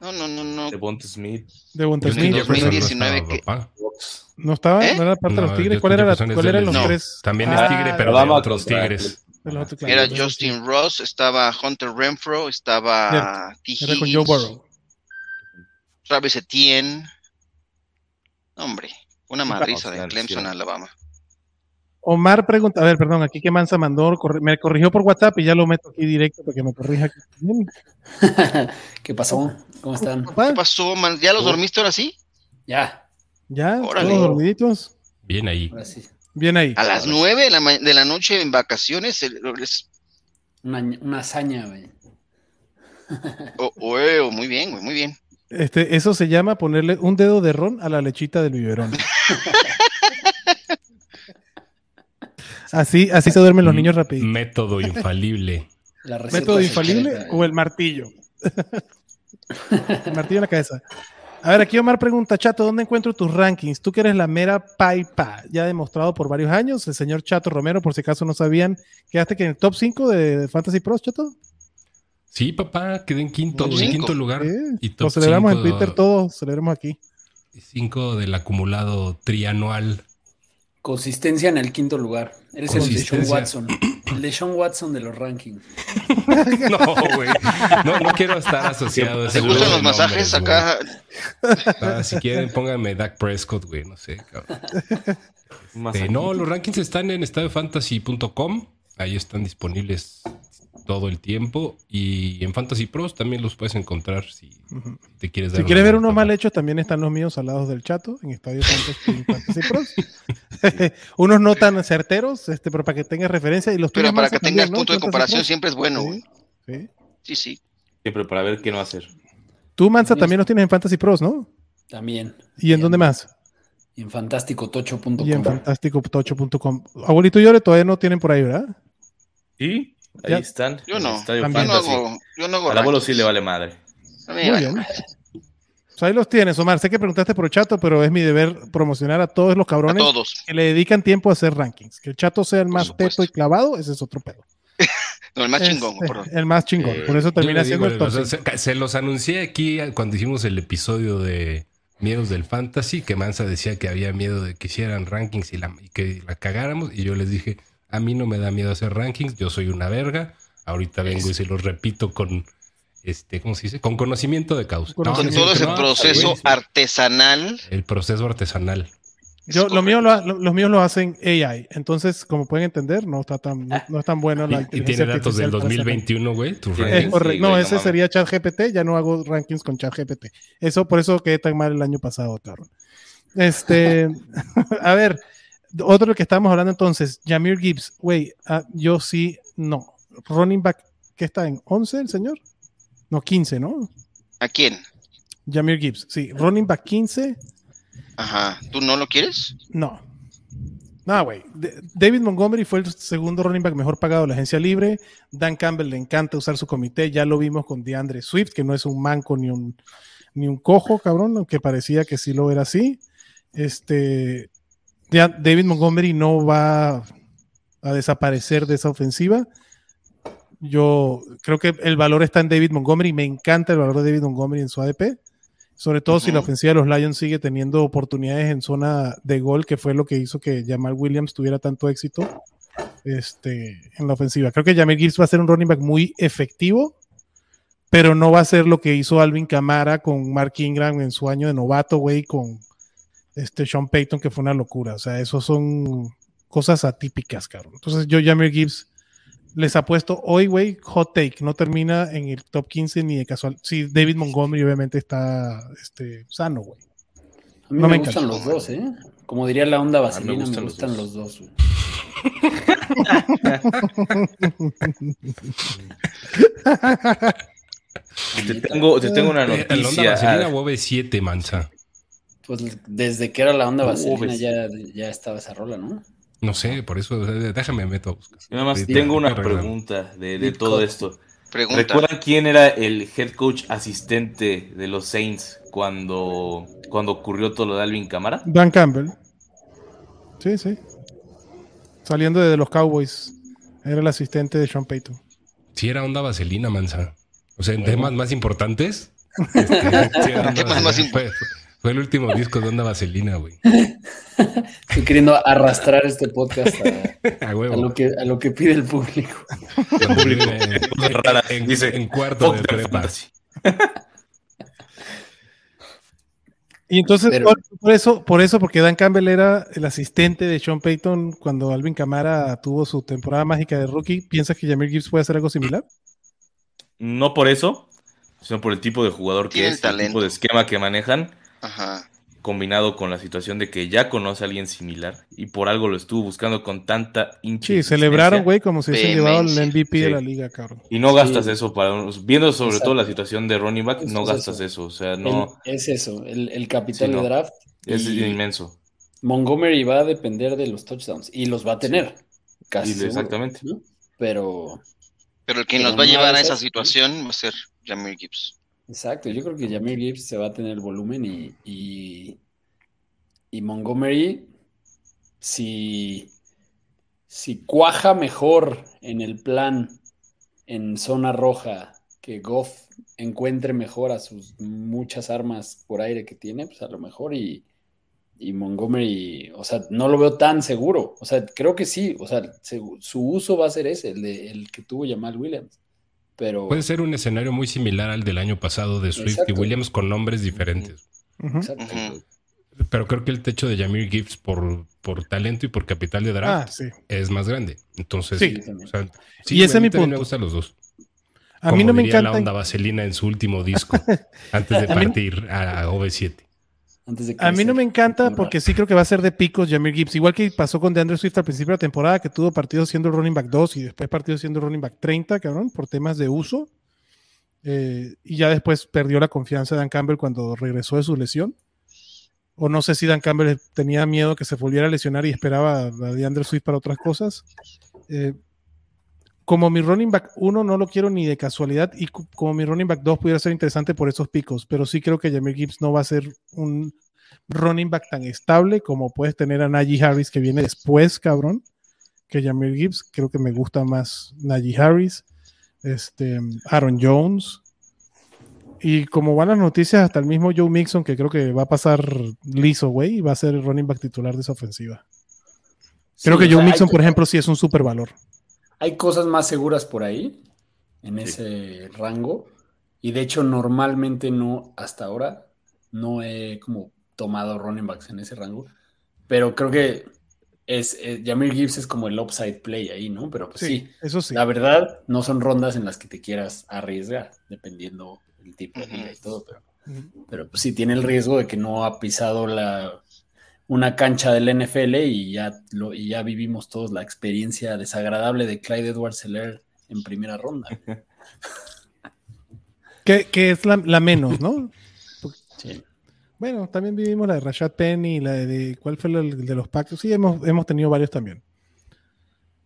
No, no, no, no. Devonta Smith. Devonta Smith. Jefferson no 2019 estaba, que-. ¿No estaba? ¿Eh? ¿No era parte de los No, Tigres? ¿Cuál era cuál eran los tres? También Ah, es tigre, pero de otros tigres. Era Justin Ross, estaba Hunter Renfro, estaba T. Era con Joe Higgins, Burrow. Travis Etienne. Hombre, una madriza de Clemson. Alabama. Omar pregunta, a ver, perdón, aquí que Mansa mandó, me corrigió por WhatsApp y ya lo meto aquí directo para que me corrija. aquí. ¿Qué pasó? ¿Cómo están? ¿Qué pasó, man? ¿Ya los Oh. dormiste ahora sí? Ya, Ya, Órale. todos dormiditos. Bien ahí. ahora sí. Bien ahí. A las nueve de la, de la noche en vacaciones. el- es- Una, una hazaña, güey. oh, oh, eh, muy bien, güey, muy bien. Este, eso se llama ponerle un dedo de ron a la lechita del biberón. Así, así se duermen los niños rapidito. Método infalible. La ¿Método infalible o el martillo? el martillo en la cabeza. A ver, aquí Omar pregunta, Chato, ¿dónde encuentro tus rankings? Tú que eres la mera paipa, ya demostrado por varios años. El señor Chato Romero, por si acaso no sabían, quedaste que en el top 5 de Fantasy Pros, Chato. Sí, papá, quedé en quinto, en cinco. quinto lugar. Sí, Y Lo celebramos en cinco- Twitter todos, celebramos aquí. Cinco del acumulado trianual. Consistencia en el quinto lugar. Eres el de Sean. Watson. El de Sean Watson de los rankings. No, güey. No, no quiero estar asociado a ese ¿Te juego gustan de los masajes acá? Ah, si quieren, pónganme Dak Prescott, güey. No sé, cabrón. Aquí. no, los rankings están en estadiofantasy.com. Ahí están disponibles todo el tiempo. Y en Fantasy Pros también los puedes encontrar si te quieres dar Si quieres ver unos mal hechos, también están los míos al lado del chato en Estadio Fantasy, Fantasy Pros. unos no tan certeros, este, pero para que tengas referencia. Y los Pero para que tengas punto de comparación siempre es bueno, güey. Sí, sí. Sí, sí. Siempre para ver qué no hacer. Tú, Mansa, también los tienes en Fantasy Pros, ¿no? También. ¿Y en dónde más? Y en fantasticotocho.com. Y en fantasticotocho.com. Abuelito y Llore todavía no tienen por ahí, ¿verdad? Sí, ahí Ya. están. Yo no. Yo no hago, yo no hago Al abuelo sí le vale madre. A mí me Muy vale bien. madre. Pues ahí los tienes, Omar. Sé que preguntaste por el chato, pero es mi deber promocionar a todos los cabrones todos. que le dedican tiempo a hacer rankings. Que el chato sea el Por más supuesto. teto y clavado, ese es otro pedo. No, el más Este, chingón, perdón. El más chingón. Eh, Por eso termina siendo el top se, se los anuncié aquí cuando hicimos el episodio de Miedos del Fantasy, que Mansa decía que había miedo de que hicieran rankings y, la, y que la cagáramos. Y yo les dije, a mí no me da miedo hacer rankings, yo soy una verga. Ahorita vengo y se los repito con, este, ¿cómo se dice? Con conocimiento de causa. Con No, Con es todo ese no, proceso güey, artesanal. El proceso artesanal. Yo, Es lo mío lo los míos lo hacen AI. Entonces, como pueden entender, no está tan, no, no es tan bueno la Y, tiene datos del artificial para hacer 2021, güey. tus. Es rankings. correcto. Sí, no, ese sería ChatGPT. Ya no hago rankings con ChatGPT. Eso, por eso quedé tan mal el año pasado, cabrón. Este, a ver, otro que estábamos hablando entonces, Jamir Gibbs. Güey, ah, yo sí, no. Running back, ¿qué está en 11 el señor? No, 15, ¿no? ¿A quién? Jamir Gibbs, sí. Running back 15, Ajá. ¿Tú no lo quieres? no. No, güey. David Montgomery fue el segundo running back mejor pagado de la agencia libre. Dan Campbell le encanta usar su comité. Ya lo vimos con DeAndre Swift, que no es un manco ni un, ni un cojo, cabrón, aunque parecía que sí lo era así. Este, ya David Montgomery no va a desaparecer de esa ofensiva. Yo creo que el valor está en David Montgomery. Me encanta el valor de David Montgomery en su ADP. Sobre todo si la ofensiva de los Lions sigue teniendo oportunidades en zona de gol, que fue lo que hizo que Jamal Williams tuviera tanto éxito este, en la ofensiva. Creo que Jamal Gibbs va a ser un running back muy efectivo, pero no va a ser lo que hizo Alvin Kamara con Mark Ingram en su año de novato, güey, con este Sean Payton, que fue una locura. O sea, eso son cosas atípicas, cabrón. Entonces yo, Jamal Gibbs, les apuesto hoy, güey, hot take, no termina en el top 15 ni de casual. Sí, David Montgomery obviamente está este, sano, güey. A mí No me, me gustan los dos, ¿eh? Como diría la onda me vaselina, me gustan gustan, los dos. güey. Te tengo, te tengo una Eh, El onda noticia. vaselina Ah, o OV7, Mansa. Pues desde que era la onda vaselina ya, ya estaba esa rola, ¿no? No sé, por eso déjame meto a buscar. yo nada más Ahorita, tengo una pregunta de, todo esto. Pregunta. ¿Recuerdan quién era el head coach asistente de los Saints cuando, cuando ocurrió todo lo de Alvin Camara? Dan Campbell. Sí, sí. Saliendo de los Cowboys. Era el asistente de Sean Payton. Sí, era onda vaselina, Mansa. O sea, en temas más importantes. este, sí Temas más fue, Fue el último disco de Onda Vaselina, güey. Estoy queriendo arrastrar este podcast a, A a huevo. lo, que, a lo que pide el público. En, Dice, en cuarto de prepa. Y entonces, Pero- por, por eso, por eso, porque Dan Campbell era el asistente de Sean Payton cuando Alvin Kamara tuvo su temporada mágica de rookie, ¿piensas que Jameer Gibbs puede hacer algo similar? No por eso, sino por el tipo de jugador que el es, el talento. tipo de esquema que manejan, Ajá. combinado con la situación de que ya conoce a alguien similar y por algo lo estuvo buscando con tanta hincha Sí, celebraron, güey, como si hubiesen llevado el. MVP de la liga, cabrón. Y no gastas Sí. eso para viendo sobre Exacto. todo la situación de running back, Eso no es gastas eso. eso. O sea, no El- es eso, el, el capital Sí, no. de draft. es y inmenso. Montgomery va a depender de los touchdowns y los va a tener. Casi. Seguro, exactamente. ¿no? Pero, Pero el quien nos va a llevar a es esa situación va a ser Jameer Gibbs. Exacto, yo creo que Jameer Gibbs se va a tener volumen y, y, y Montgomery, si, si cuaja mejor en el plan en zona roja, que Goff encuentre mejor a sus muchas armas por aire que tiene, pues a lo mejor y, y Montgomery, o sea, no lo veo tan seguro. O sea, creo que sí, o sea, se- su uso va a ser ese, el, de, el que tuvo Jamal Williams. Pero, Puede ser un escenario muy similar al del año pasado de Swift Exacto. y Williams con nombres diferentes. Exacto. Pero creo que el techo de Jameer Gibbs por, por talento y por capital de Ah, draft sí. es más grande. Entonces, Sí. o sea, Y ese a mí es mi también me punto. gustan los dos. A mí Como no me encanta. la onda vaselina en su último disco antes de A mí- partir a OV7. Antes de A mí no me encanta porque sí creo que va a ser de picos Jameer Gibbs. Igual que pasó con DeAndre Swift al principio de la temporada, que tuvo partidos siendo running back 2 y después partidos siendo running back 30, cabrón, por temas de uso. Eh, y ya después perdió la confianza de Dan Campbell cuando regresó de su lesión. O no sé si Dan Campbell tenía miedo que se volviera a lesionar y esperaba a DeAndre Swift para otras cosas. Eh, como mi running back 1 no lo quiero ni de casualidad y como mi running back 2 pudiera ser interesante por esos picos, pero sí creo que Jameer Gibbs no va a ser un running back tan estable como puedes tener a Najee Harris que viene después, cabrón, que Jameer Gibbs. Creo que me gusta más Najee Harris, este, Aaron Jones. Y como van las noticias, hasta el mismo Joe Mixon, que creo que va a pasar liso, güey, y va a ser el running back titular de esa ofensiva. Creo Sí, que o Joe sea, Mixon, por ejemplo, sí es un super valor. Hay cosas más seguras por ahí, en ese rango. Y de hecho, normalmente no, hasta ahora, no he como tomado running backs en ese rango. Pero creo que es, eh, Jameer Gibbs es como el upside play ahí, ¿no? Pero pues, sí, eso sí. la verdad, no son rondas en las que te quieras arriesgar, dependiendo el tipo de liga y todo. Pero, pero pues sí tiene el riesgo de que no ha pisado la, una cancha del NFL y ya, lo, y ya vivimos todos la experiencia desagradable de Clyde Edwards Seller en primera ronda. Que, que es la, la menos, ¿no? Sí. Bueno, también vivimos la de Rashad Penny y la de, de- ¿cuál fue la de los Packers? Sí, hemos, hemos tenido varios también.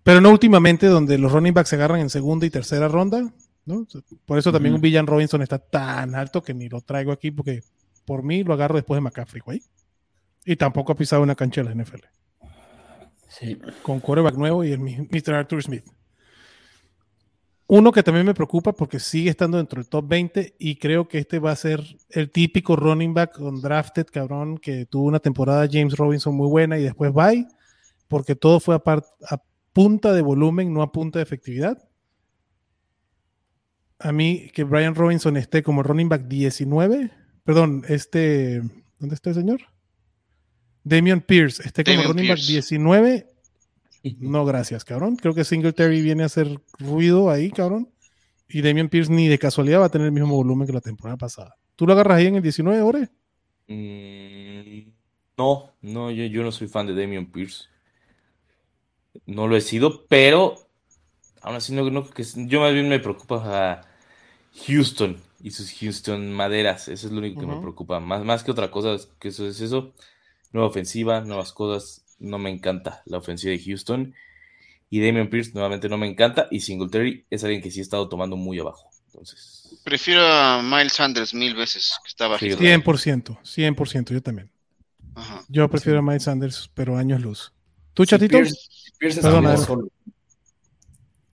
Pero no últimamente, donde los running backs se agarran en segunda y tercera ronda, ¿no? Por eso también un Villan Robinson está tan alto que ni lo traigo aquí, porque por mí lo agarro después de McCaffrey, güey. Y tampoco ha pisado una cancha de la NFL. Sí. Con quarterback nuevo y el Mr. Arthur Smith. Uno que también me preocupa porque sigue estando dentro del top 20 y creo que este va a ser el típico running back undrafted, cabrón, que tuvo una temporada James Robinson muy buena y después bye, porque todo fue a, a punta de volumen, no a punta de efectividad. A mí que Brian Robinson esté como running back 19, perdón, este, ¿dónde está el señor? Damian Pierce esté como running back Pierce. 19, no, gracias, cabrón. Creo que Singletary viene a hacer ruido ahí, cabrón. Y Damian Pierce ni de casualidad va a tener el mismo volumen que la temporada pasada. ¿Tú lo agarras ahí en el 19, Ore? Mm, no, no, yo, yo no soy fan de Damian Pierce. No lo he sido, pero aún así no, no creo que yo más bien me preocupa a Houston y sus Houston maderas. Eso es lo único que me preocupa. Más, más que otra cosa, que eso es eso. Nueva ofensiva, nuevas cosas. No me encanta la ofensiva de Houston. Y Damian Pierce nuevamente no me encanta. Y Singletary es alguien que sí he estado tomando muy abajo. Entonces, Prefiero a Miles Sanders mil veces, que está bajito. Sí, 100%, 100%, yo también. Ajá. Yo prefiero a Miles Sanders, pero años luz. ¿tú, Si chatito? Pierce, si Pierce es Perdón, solo.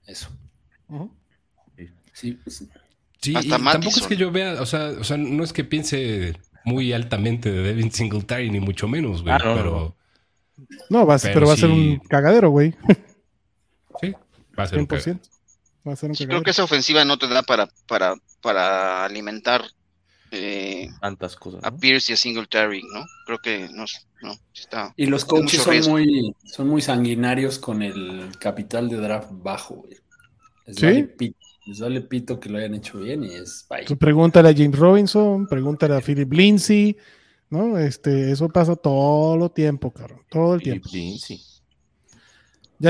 Eso. Ujú. Sí, sí. Sí, Hasta y tampoco es que yo vea, o sea, o sea, no es que piense muy altamente de Devin Singletary, ni mucho menos, güey. Ah, no, pero No, va a ser- Pero pero va a ser un cagadero, güey. sí, va a ser un 100%. Va a ser un Sí, creo cagadero. que esa ofensiva no te da para, para, para alimentar eh, Tantas cosas. a. Pierce y a Singletary, ¿no? Creo que no, no está. Y los coaches son muy, son muy sanguinarios con el capital de draft bajo, güey. ¿Sí? Les vale pito que lo hayan hecho bien y es bye. Tú pregúntale a James Robinson, pregúntale a Philip Lindsay, ¿no? Este, eso pasa todo el tiempo, cabrón. Todo el tiempo. Yayo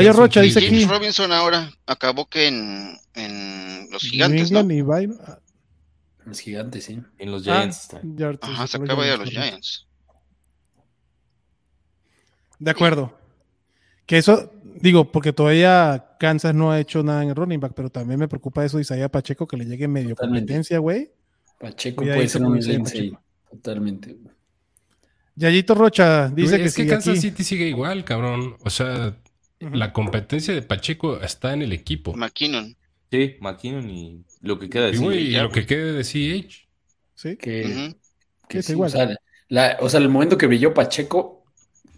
Jason Rocha dice James aquí. Robinson ahora acabó que en, en los gigantes, ¿no? Y ah, Los gigantes, sí. En los ah, Giants está. ya- Ajá, se acaba de ir a los. Giants. De acuerdo. Que eso, digo, porque todavía Kansas no ha hecho nada en el running back, pero también me preocupa eso de Isaiah Pacheco que le llegue medio Totalmente. competencia, güey. Pacheco puede ser un. Pacheco. Totalmente. güey. Yayito Rocha dice Güey, que es que Kansas aquí- City sigue igual, cabrón. O sea, la competencia de Pacheco está en el equipo. McKinnon. Sí, McKinnon y lo que queda de y ya, lo que quede de CH. Sí. Que, Ujú. que está sí, igual. O sea, la- o sea, el momento que brilló Pacheco,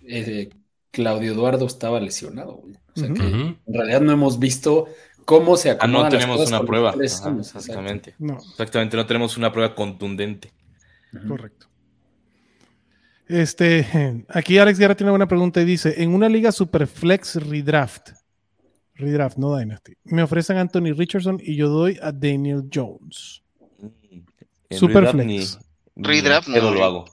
eh, Claudio Eduardo estaba lesionado. güey. O sea que en realidad no hemos visto cómo se Ah, no acomodan las tenemos cosas una prueba. Ajá, años, exacto. exactamente. No, Exactamente, no tenemos una prueba contundente. Correcto. Este, aquí Alex Guerra tiene una pregunta y dice: En una liga Superflex Redraft, Redraft, no Dynasty, me ofrecen Anthony Richardson y yo doy a Daniel Jones. En Superflex. redraft ni- ni Redraft pedo no. lo hago.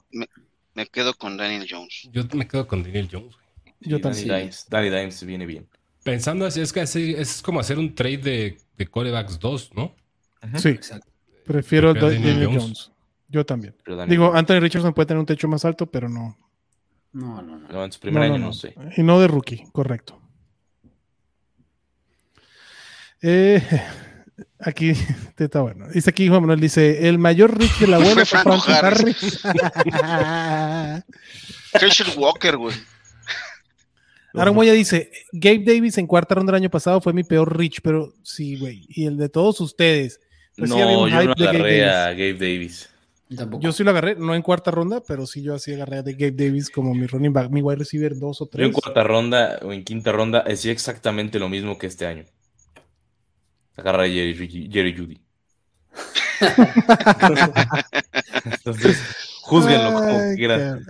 Me quedo con Daniel Jones. Yo me quedo con Daniel Jones. Yo también. Danny Dimes, Danny Dimes viene bien. Pensando así, es que así- es como hacer un trade de, de corebacks 2, ¿no? Sí, Exacto. prefiero Prefiero a Daniel, Daniel Jones. Jones. Yo también. Digo, Anthony Richardson puede tener un techo más alto, pero no. No, no, no. no, en su primer no, año no, no. sé. Y no de rookie, correcto. Eh, aquí está bueno. Dice aquí Juan Manuel, dice, el mayor Rich de la buena Fue fue Franco Harris. Harris. Walker, güey. Aaron Moya dice, Gabe Davis en cuarta ronda el año pasado fue mi peor Rich, pero sí, güey. Y el de todos ustedes. Pues no, yo no Gabe agarré Davis. a Gabe Davis. Tampoco. Yo sí lo agarré, no en cuarta ronda, pero sí yo así agarré a de Gabe Davis como mi running back, mi wide receiver dos o Yo en tres. cuarta ronda o en quinta ronda hacía exactamente lo mismo que este año. Agarrar a Jerry, Jerry Judy. Entonces, júzguenlo como quieran.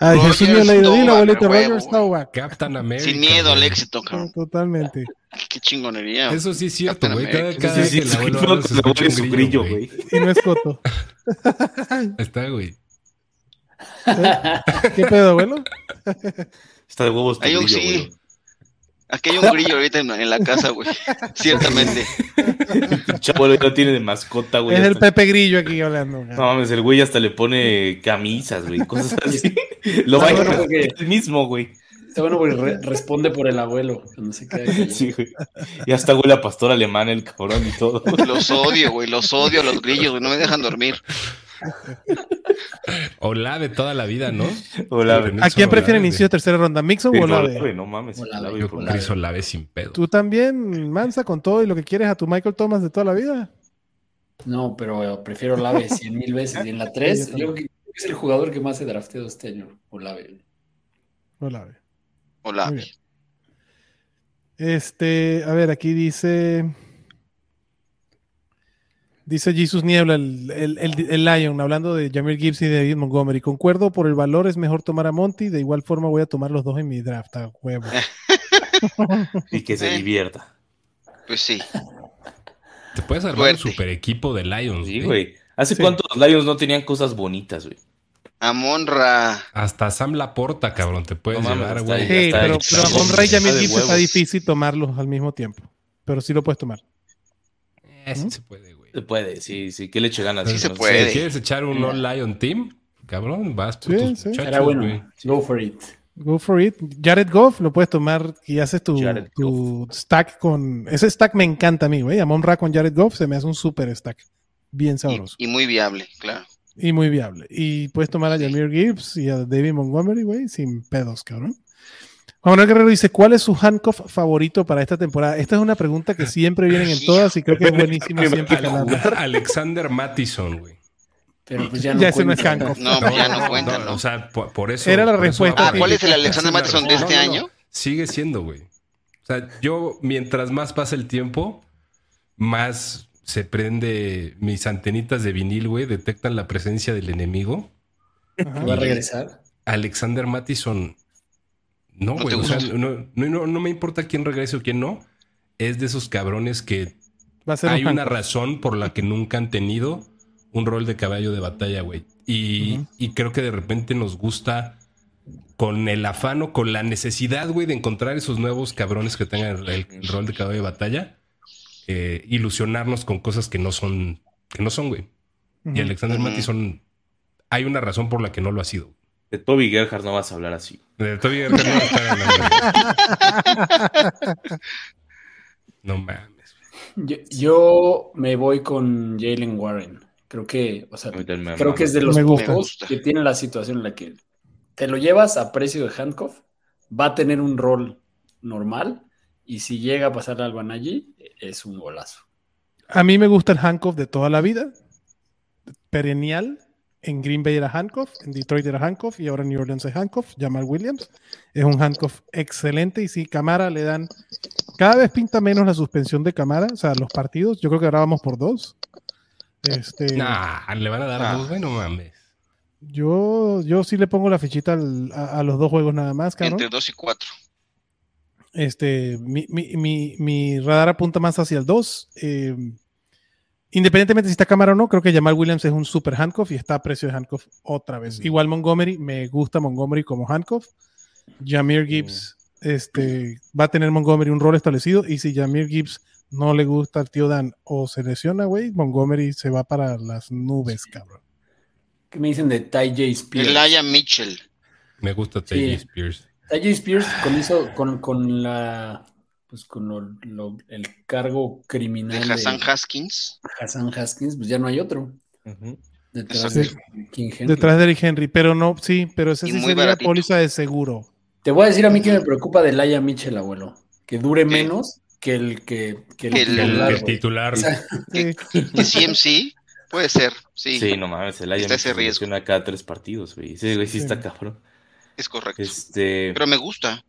Ay, Rogers Jesús le dilo, Staubach, abuelito a huevo, Roger Staubach. Captain America. Sin miedo al éxito, cabrón. Totalmente. Qué chingonería. Eso sí es cierto, güey. Cada, cada Sí, sí, vez que sí, el abuelo sí, habla se escucha un su grillo, güey. Y no es coto. Ahí Está, güey. ¿Eh? ¿Qué pedo, abuelo? Está de huevos tu Hay un sí. Güey. Aquí hay un grillo ahorita en, en la casa, güey. Ciertamente. Ya lo tiene de mascota, güey. Es el Pepe Grillo aquí hablando. No mames, el güey hasta le pone camisas, güey. Cosas así. Lo va a bueno, porque- el mismo, güey. Está bueno porque re- responde por el abuelo. Cuando se queda. Sí, güey. Y hasta huele a pastor alemán el cabrón y todo. Los odio, güey. Los odio a los grillos, güey. No me dejan dormir. Olave toda la vida, ¿no? ¿A quién Olave, prefieren inicio de tercera ronda? ¿Mixon o Olave, Olave? No mames. Olave. Olave Yo Olave. Chris Olave sin pedo. ¿Tú también, Mansa, con todo y lo que quieres a tu Michael Thomas de toda la vida? No, pero prefiero Olave cien mil veces. Y en la 3, yo creo que es el jugador que más he drafteado este año. Olave. Olave. Bien. Este, a ver, aquí dice. Dice Jesus Niebla, el, el, el- el Lion, hablando de Jamir Gibbs y David Montgomery. Concuerdo, por el valor es mejor tomar a Monty. De igual forma, voy a tomar los dos en mi draft, a huevo. Y que se Eh. divierta. Pues sí. Te puedes armar Fuerte. un super equipo de Lions. Sí, güey. ¿Hace Sí. cuánto los Lions no tenían cosas bonitas, güey? Amonra. Hasta Sam Laporta, cabrón, te puedes No llevar, güey. ahí. Sí, pero, hecho. pero a Monra y de Gibbs está difícil tomarlos al mismo tiempo. Pero sí lo puedes tomar. Eh, sí se puede, güey. Se puede, sí, sí. ¿Qué le eche ganas? Sí No se sé. puede. Si quieres echar un All Lion Team, cabrón, vas por Sí, tus sí. muchachos, Será bueno. güey. Go for it. Go for it. Jared Goff lo puedes tomar y haces tu, tu stack con. Ese stack me encanta a mí, güey. Amon Ra con Jared Goff se me hace un super stack. Bien sabroso. y muy viable, claro. Y, muy viable. Y puedes tomar a Sí. Jameer Gibbs y a David Montgomery, güey, sin pedos, cabrón. Juan Manuel Guerrero dice: ¿Cuál es su handcuff favorito para esta temporada? Esta es una pregunta que siempre vienen en todas y creo que es buenísimo siempre. Alexander Mattison, güey. Pero pues ya no Ya ese no es handcuff. No, ya no cuenta, no, ¿no? O sea, por, por eso. Era la respuesta Ah, ¿cuál es el Alexander Mattison de este No, no, no. año? Sigue siendo, güey. O sea, yo, mientras más pasa el tiempo, más se prende mis antenitas de vinil, güey, detectan la presencia del enemigo. Ajá. ¿Va a regresar? Alexander Mattison, no, ¿No güey. o sea, no, no, no- no me importa quién regrese o quién no. Es de esos cabrones que Va a ser hay un una razón por la que nunca han tenido un rol de caballo de batalla, güey. Y, y creo que de repente nos gusta con el afán o con la necesidad, güey, de encontrar esos nuevos cabrones que tengan el, el rol de caballo de batalla, eh, ilusionarnos con cosas que no son, que no son, güey. Y. Alexander Ujú. Mattison, hay una razón por la que no lo ha sido. De Toby Gerhardt no vas a hablar así. Eh, Todavía no está hablando, güey. No mames. Yo, yo me voy con Jalen Warren. Creo que, o sea, A creo que es de los pocos que tiene la situación en la que te lo llevas a precio de handcuff, va a tener un rol normal y si llega a pasar algo a Najee, es un golazo. A mí me gusta el handcuff de toda la vida. Perennial. En Green Bay era handcuff, en Detroit era handcuff y ahora en New Orleans es handcuff. Jamal Williams es un handcuff excelente y si Camara le dan. Cada vez pinta menos la suspensión de Camara, o sea, los partidos. Yo creo que ahora vamos por dos. Este, Nah, le van a dar Ah. dos, güey, no mames. yo, yo sí le pongo la fichita al- a, a los dos juegos nada más, cabrón. Entre 2 y 4. Este, mi, mi, mi, mi radar apunta más hacia el 2. Independientemente si está cámara o no, creo que Jamal Williams es un super handcuff y está a precio de handcuff otra vez. Igual Montgomery, me gusta Montgomery como handcuff. Jameer Gibbs este, va a tener Montgomery un rol establecido y si Jameer Gibbs no le gusta al tío Dan o se lesiona, güey, Montgomery se va para las nubes, cabrón. ¿Qué me dicen de Ty J. Spears? Elijah Mitchell. Me gusta Sí. T.J. Spears. Ty J. Spears con eso, con, con la pues con lo- lo- el cargo De criminal Hassan Haskins. Hassan Haskins, pues ya no hay otro. Detrás de King Henry. Detrás de Eric Henry, pero no, sí, pero ese Y sí sería baratito. póliza de seguro. Te voy a decir a mí que me preocupa de Laia Mitchell, abuelo. Que dure ¿Qué? menos que el que, que el, Que el- titular, El, titular. O sea, Sí. Que CMC puede ser. Sí, Sí, no mames, el Está ese riesgo. lesiona cada tres partidos, güey. Ese güey sí, Sí. está cabrón. es correcto. Este. Pero me gusta.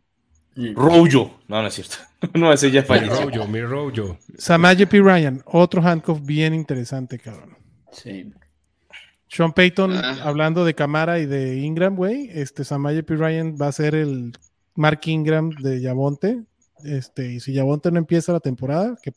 Rojo. No, no es cierto. no, ese ya Mi falleció. rollo, mi rollo. Samaje P. Ryan, otro handcuff bien interesante, cabrón. Sí. Sean Payton, Ah. hablando de Camara y de Ingram, güey, este Samaje P. Ryan va a ser el Mark Ingram de Yabonte. Este, y si Yabonte no empieza la temporada, que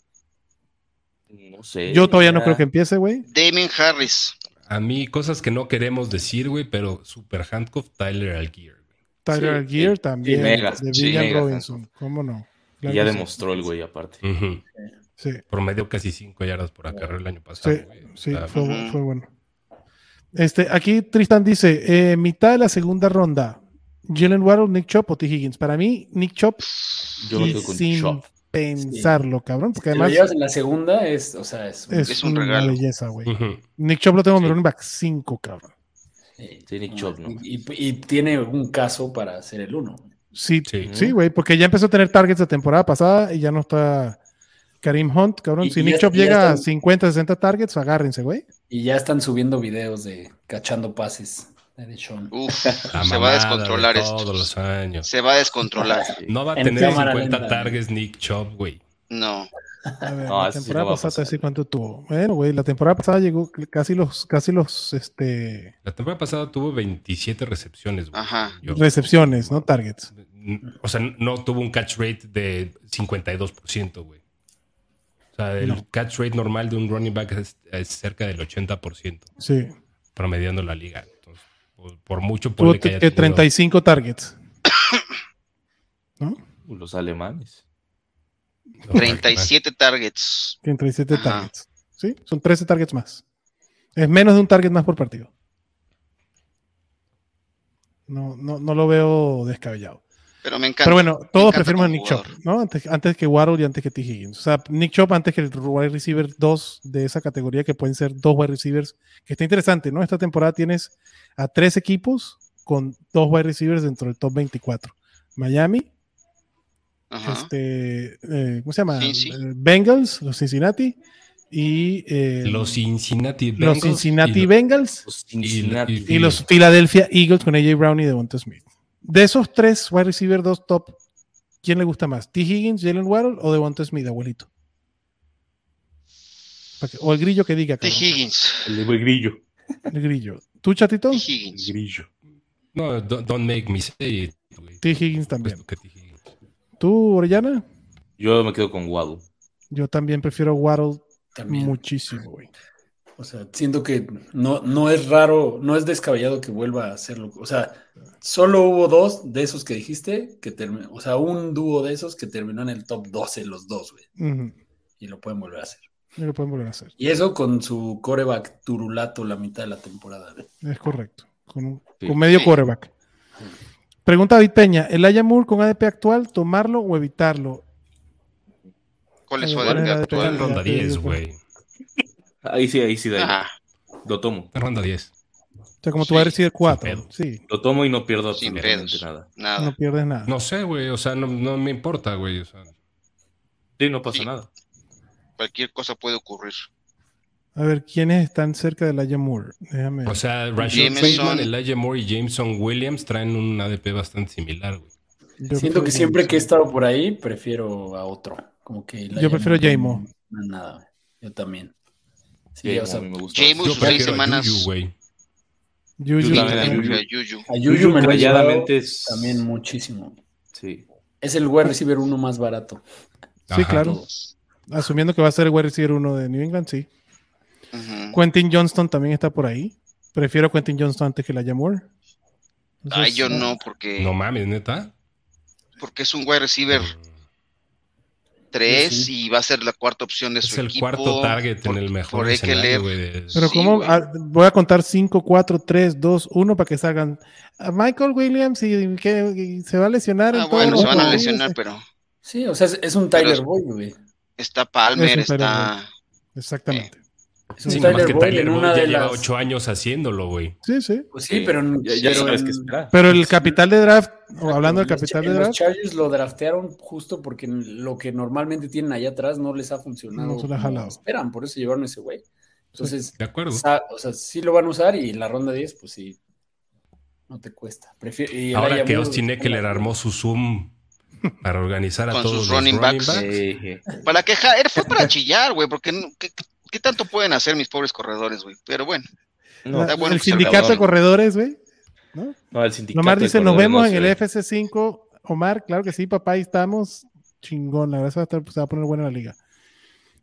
No sé. yo todavía no ya. creo que empiece, güey. Damien Harris. A mí, cosas que no queremos decir, güey, pero super handcuff, Tyler Algier. Tyler Sí, sí, también, mega, de sí, William mega Robinson, ¿cómo no? Y ya sí. demostró el güey aparte. Sí, Promedió casi 5 yardas por acarreo el año pasado. sí, güey. Fue, bueno. Este, aquí Tristan dice, eh, mitad de la segunda ronda, Jalen Waddle, Nick Chop o T. Higgins. Para mí, Nick Chop Yo con sin Chop. pensarlo, cabrón, porque Si lo además llevas en la segunda, es, o sea, es, es, Es un una regalo. belleza, güey. Nick Chop lo tengo en Sí. running back 5, cabrón. Sí, Chubb. Y, y- y tiene un caso para ser el uno. Sí, Sí. sí, güey, porque ya empezó a tener targets la temporada pasada y ya no está Karim Hunt, cabrón. Y- si y Nick Chop ya llega a están- 50, 60 targets, agárrense, güey. Y ya están subiendo videos de cachando pases de Deshaun. Uf, se va a descontrolar de esto. Todos los años. Se va a descontrolar. No va a En tener cámara 50 lenta. targets Nick Chubb, güey. No. A ver, No, la sí temporada pasada, te decir cuánto tuvo. Bueno, güey, la temporada pasada llegó casi los, casi los, este, La temporada pasada tuvo 27 recepciones. güey. Ajá. Yo- recepciones, ¿no? Targets. O sea, no tuvo un catch rate de 52%, güey. O sea, el No. catch rate normal de un running back es, es cerca del 80%, Sí. promediando la liga. Entonces, por, por mucho ponle que haya tenido- 35 targets. ¿No? Los alemanes. 37 targets. 37 Ajá. targets. Sí, son 13 targets más. Es menos de un target más por partido. No, no, no lo veo descabellado. Pero me encanta. Pero bueno, todos preferimos a Nick Chop. ¿no? Antes, antes que Waddle y antes que T. Higgins. O sea, Nick Chop antes que el wide receiver 2 de esa categoría, que pueden ser dos wide receivers, que está interesante, ¿no? Esta temporada tienes a tres equipos con dos wide receivers dentro del top 24. Miami, Ajá. este, eh, ¿cómo se llama? Bengals, los Cincinnati, y eh, Los Cincinnati los Bengals. Cincinnati y- Bengals Los Cincinnati. y- y los Philadelphia Eagles con AJ Brown y Devonta Smith. De esos tres wide receiver dos top, ¿quién le gusta más? ¿T. Higgins, Jalen Waddle o Devonta Smith, abuelito? O el grillo que diga. T. Higgins. El de grillo. El grillo. ¿Tú, chatito? T. El Higgins. grillo. No, don't, don't make me say it. T. Higgins también. T. Higgins. ¿Tú, Orellana? Yo me quedo con Waddle. Yo también prefiero Waddle También. muchísimo, güey. O sea, siento que no, no es raro, no es descabellado que vuelva a hacerlo. O sea, solo hubo dos de esos que dijiste que terminó, o sea, un dúo de esos que terminó en el top 12 los dos, güey. Y lo pueden volver a hacer. Y lo pueden volver a hacer. Y eso con su coreback turulato la mitad de la temporada. güey. Es correcto. Con, un- Sí. con medio Sí. Pregunta David Peña: ¿el Aya Moore con ADP actual, tomarlo o evitarlo? ¿Cuál es su ¿Cuál es la ADP de Está en actual? ronda Sí, 10, sí. güey. Ahí sí, ahí sí, David. Ah, Lo tomo. En ronda 10. O sea, como tú Sí, vas a recibir pedo. 4. Sí, Lo tomo y no pierdo Sin absolutamente pedos. nada. nada. no pierdes nada. No sé, güey. O sea, no, no me importa, güey. O sea, Sí, no pasa Sí. nada. Cualquier cosa puede ocurrir. A ver, ¿quiénes están cerca del Aya Moore? Déjame. o sea Rashad Jameson. Bateman, Elijah Moore y Jameson Williams traen un ADP bastante similar, güey. Yo Siento que siempre que he estado por ahí, prefiero a otro. Como que Yo prefiero J-Mo. No, nada, güey. Yo también. Sí, o sea, a mí me gusta. Yo sus seis prefiero a semanas. A a a Yuyu Juju me lo he es- también muchísimo. Sí. Es el wide receiver uno más barato. Sí, Ajá. claro. Asumiendo que va a ser el wide receiver uno de New England, sí. Quentin Johnston también está por ahí. Prefiero a Quentin Johnston antes que el Aya Moore. Ay, yo no, porque, No mames, neta. porque es un wide receiver Mm. 3 Sí. y va a ser la cuarta opción de su Es el equipo. cuarto target por- en el mejor por escenario, güey. de- Pero Sí, ¿cómo? güey. Ah, voy a contar 5, 4, 3, 2, 1 para que salgan. A Michael Williams y que y se va a lesionar. Ah, en bueno, se van a lesionar, pero Sí, o sea, es, es un Tyler Boyd, güey. está Palmer, Es está... Exactamente. Es un Sí, Tyler que Boyd Tyler en Boyd una ya de lleva las. ocho años haciéndolo, güey. Sí, sí. Pues sí, pero, Ya, ya pero sabes en- qué esperar. Pero el capital de draft, o hablando del capital de en los draft, Chargers lo draftearon justo porque lo que normalmente tienen allá atrás no les ha funcionado. No se la jalado. esperan, por eso llevaron ese güey. Entonces, De acuerdo. sa- o sea, sí lo van a usar y en la ronda 10, pues sí, no te cuesta. Prefiero, y Ahora que Austin Eckler armó su Zoom para organizar a Con todos sus los running backs. Sí, sí. Para que ja- fue para chillar, güey, porque no- ¿qué, qué tanto pueden hacer mis pobres corredores, güey? Pero bueno, No, la- está bueno el sindicato de corredores, güey. ¿no? no, el sindicato. Omar dice, nos vemos no en el ve. FC5. Omar, claro que sí, papá, ahí estamos. Chingón, la verdad se va a, va poner buena la liga.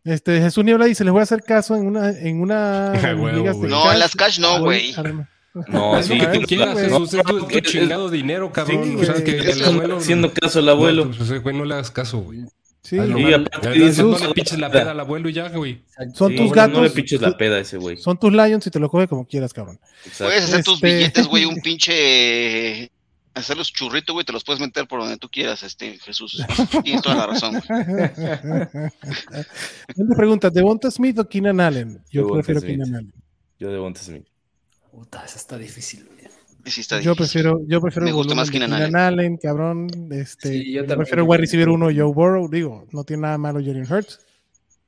Este, Jesús Niebla dice, les voy a hacer caso en una, en una Ah. No, en las cash no, Voy güey. No, sí. A ver, ¿Qué sí, quieras. Jesús? Es tu, chingado dinero, cabrón. Sí, o sea, que el abuelo... Haciendo caso al abuelo. No, pues, güey, no le hagas caso, güey. Sí, Y mal. aparte Ya, dices, no "Jesús, le piches la peda al abuelo y ya, güey. son Sí, tus gatos. No le piches la peda a ese güey. Son tus Lions y te lo coge como quieras, cabrón. Exacto. puedes hacer tus Este- billetes, güey, un pinche... Hacer los churritos, güey, te los puedes meter por donde tú quieras, este, Jesús. Tienes toda la razón, güey. Una pregunta, ¿Devonta Smith o Keenan Allen? Yo Devonta prefiero. Keenan Allen. Yo de Bonte Smith. Puta, esa está difícil, güey. Sí, está Yo prefiero, yo prefiero Me gusta más de Keenan Keenan Allen, cabrón. Este, Sí, yo yo prefiero creo wide que- receiver uno Joe Burrow. Digo, no tiene nada malo Jalen Hurts.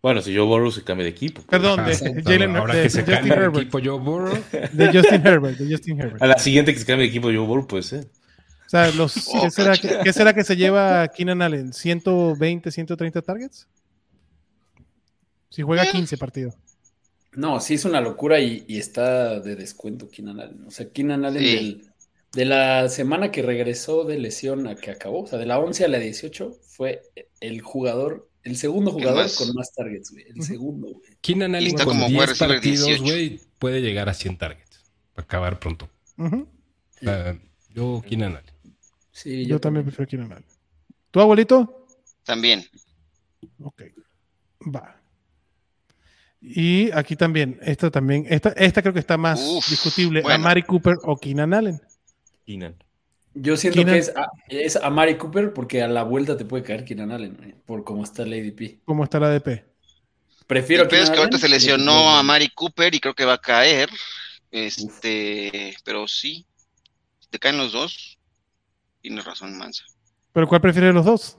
Bueno, si yo Borro se cambia de equipo. pues. Perdón, de. Jalen Ahora de que se Justin cambia Herbert. equipo Joe Burrow. De Justin Herbert, de Justin Herbert. A la siguiente que se cambie de equipo, yo Borro, pues, eh. O sea, los, Oh, ¿qué, será, que- qué será que se lleva Keenan Allen? ¿120, 130 targets? Si juega Eh. 15 partidos. No, sí es una locura y, y está de descuento Keenan Allen. O sea, Keenan Allen Sí. del- de la semana que regresó de lesión a que acabó, o sea, de la 11 a la 18, fue el jugador, el segundo jugador más. con más targets, güey. El segundo, güey. Keenan Allen está con como wide 10 receiver partidos, 18. güey, puede llegar a 100 targets. Para acabar pronto. Ah, yo, Keenan Allen. Sí, Yo también prefiero Keenan Allen. ¿Tu abuelito? También. Ok. Va. Y aquí también, esta también, esta, esta creo que está más Uf, discutible. bueno. Amari Cooper o Keenan Allen. Keenan. Yo siento Keenan- que es a, es a Mari Cooper porque a la vuelta te puede caer Keenan Allen, güey, por cómo está el ADP. ¿Cómo está la ADP? Prefiero peor es que ahorita se que- lesionó a Mari Cooper y creo que va a caer. Este, pero sí, si te caen los dos. Tienes razón, Mansa. ¿Pero cuál prefiere de los dos?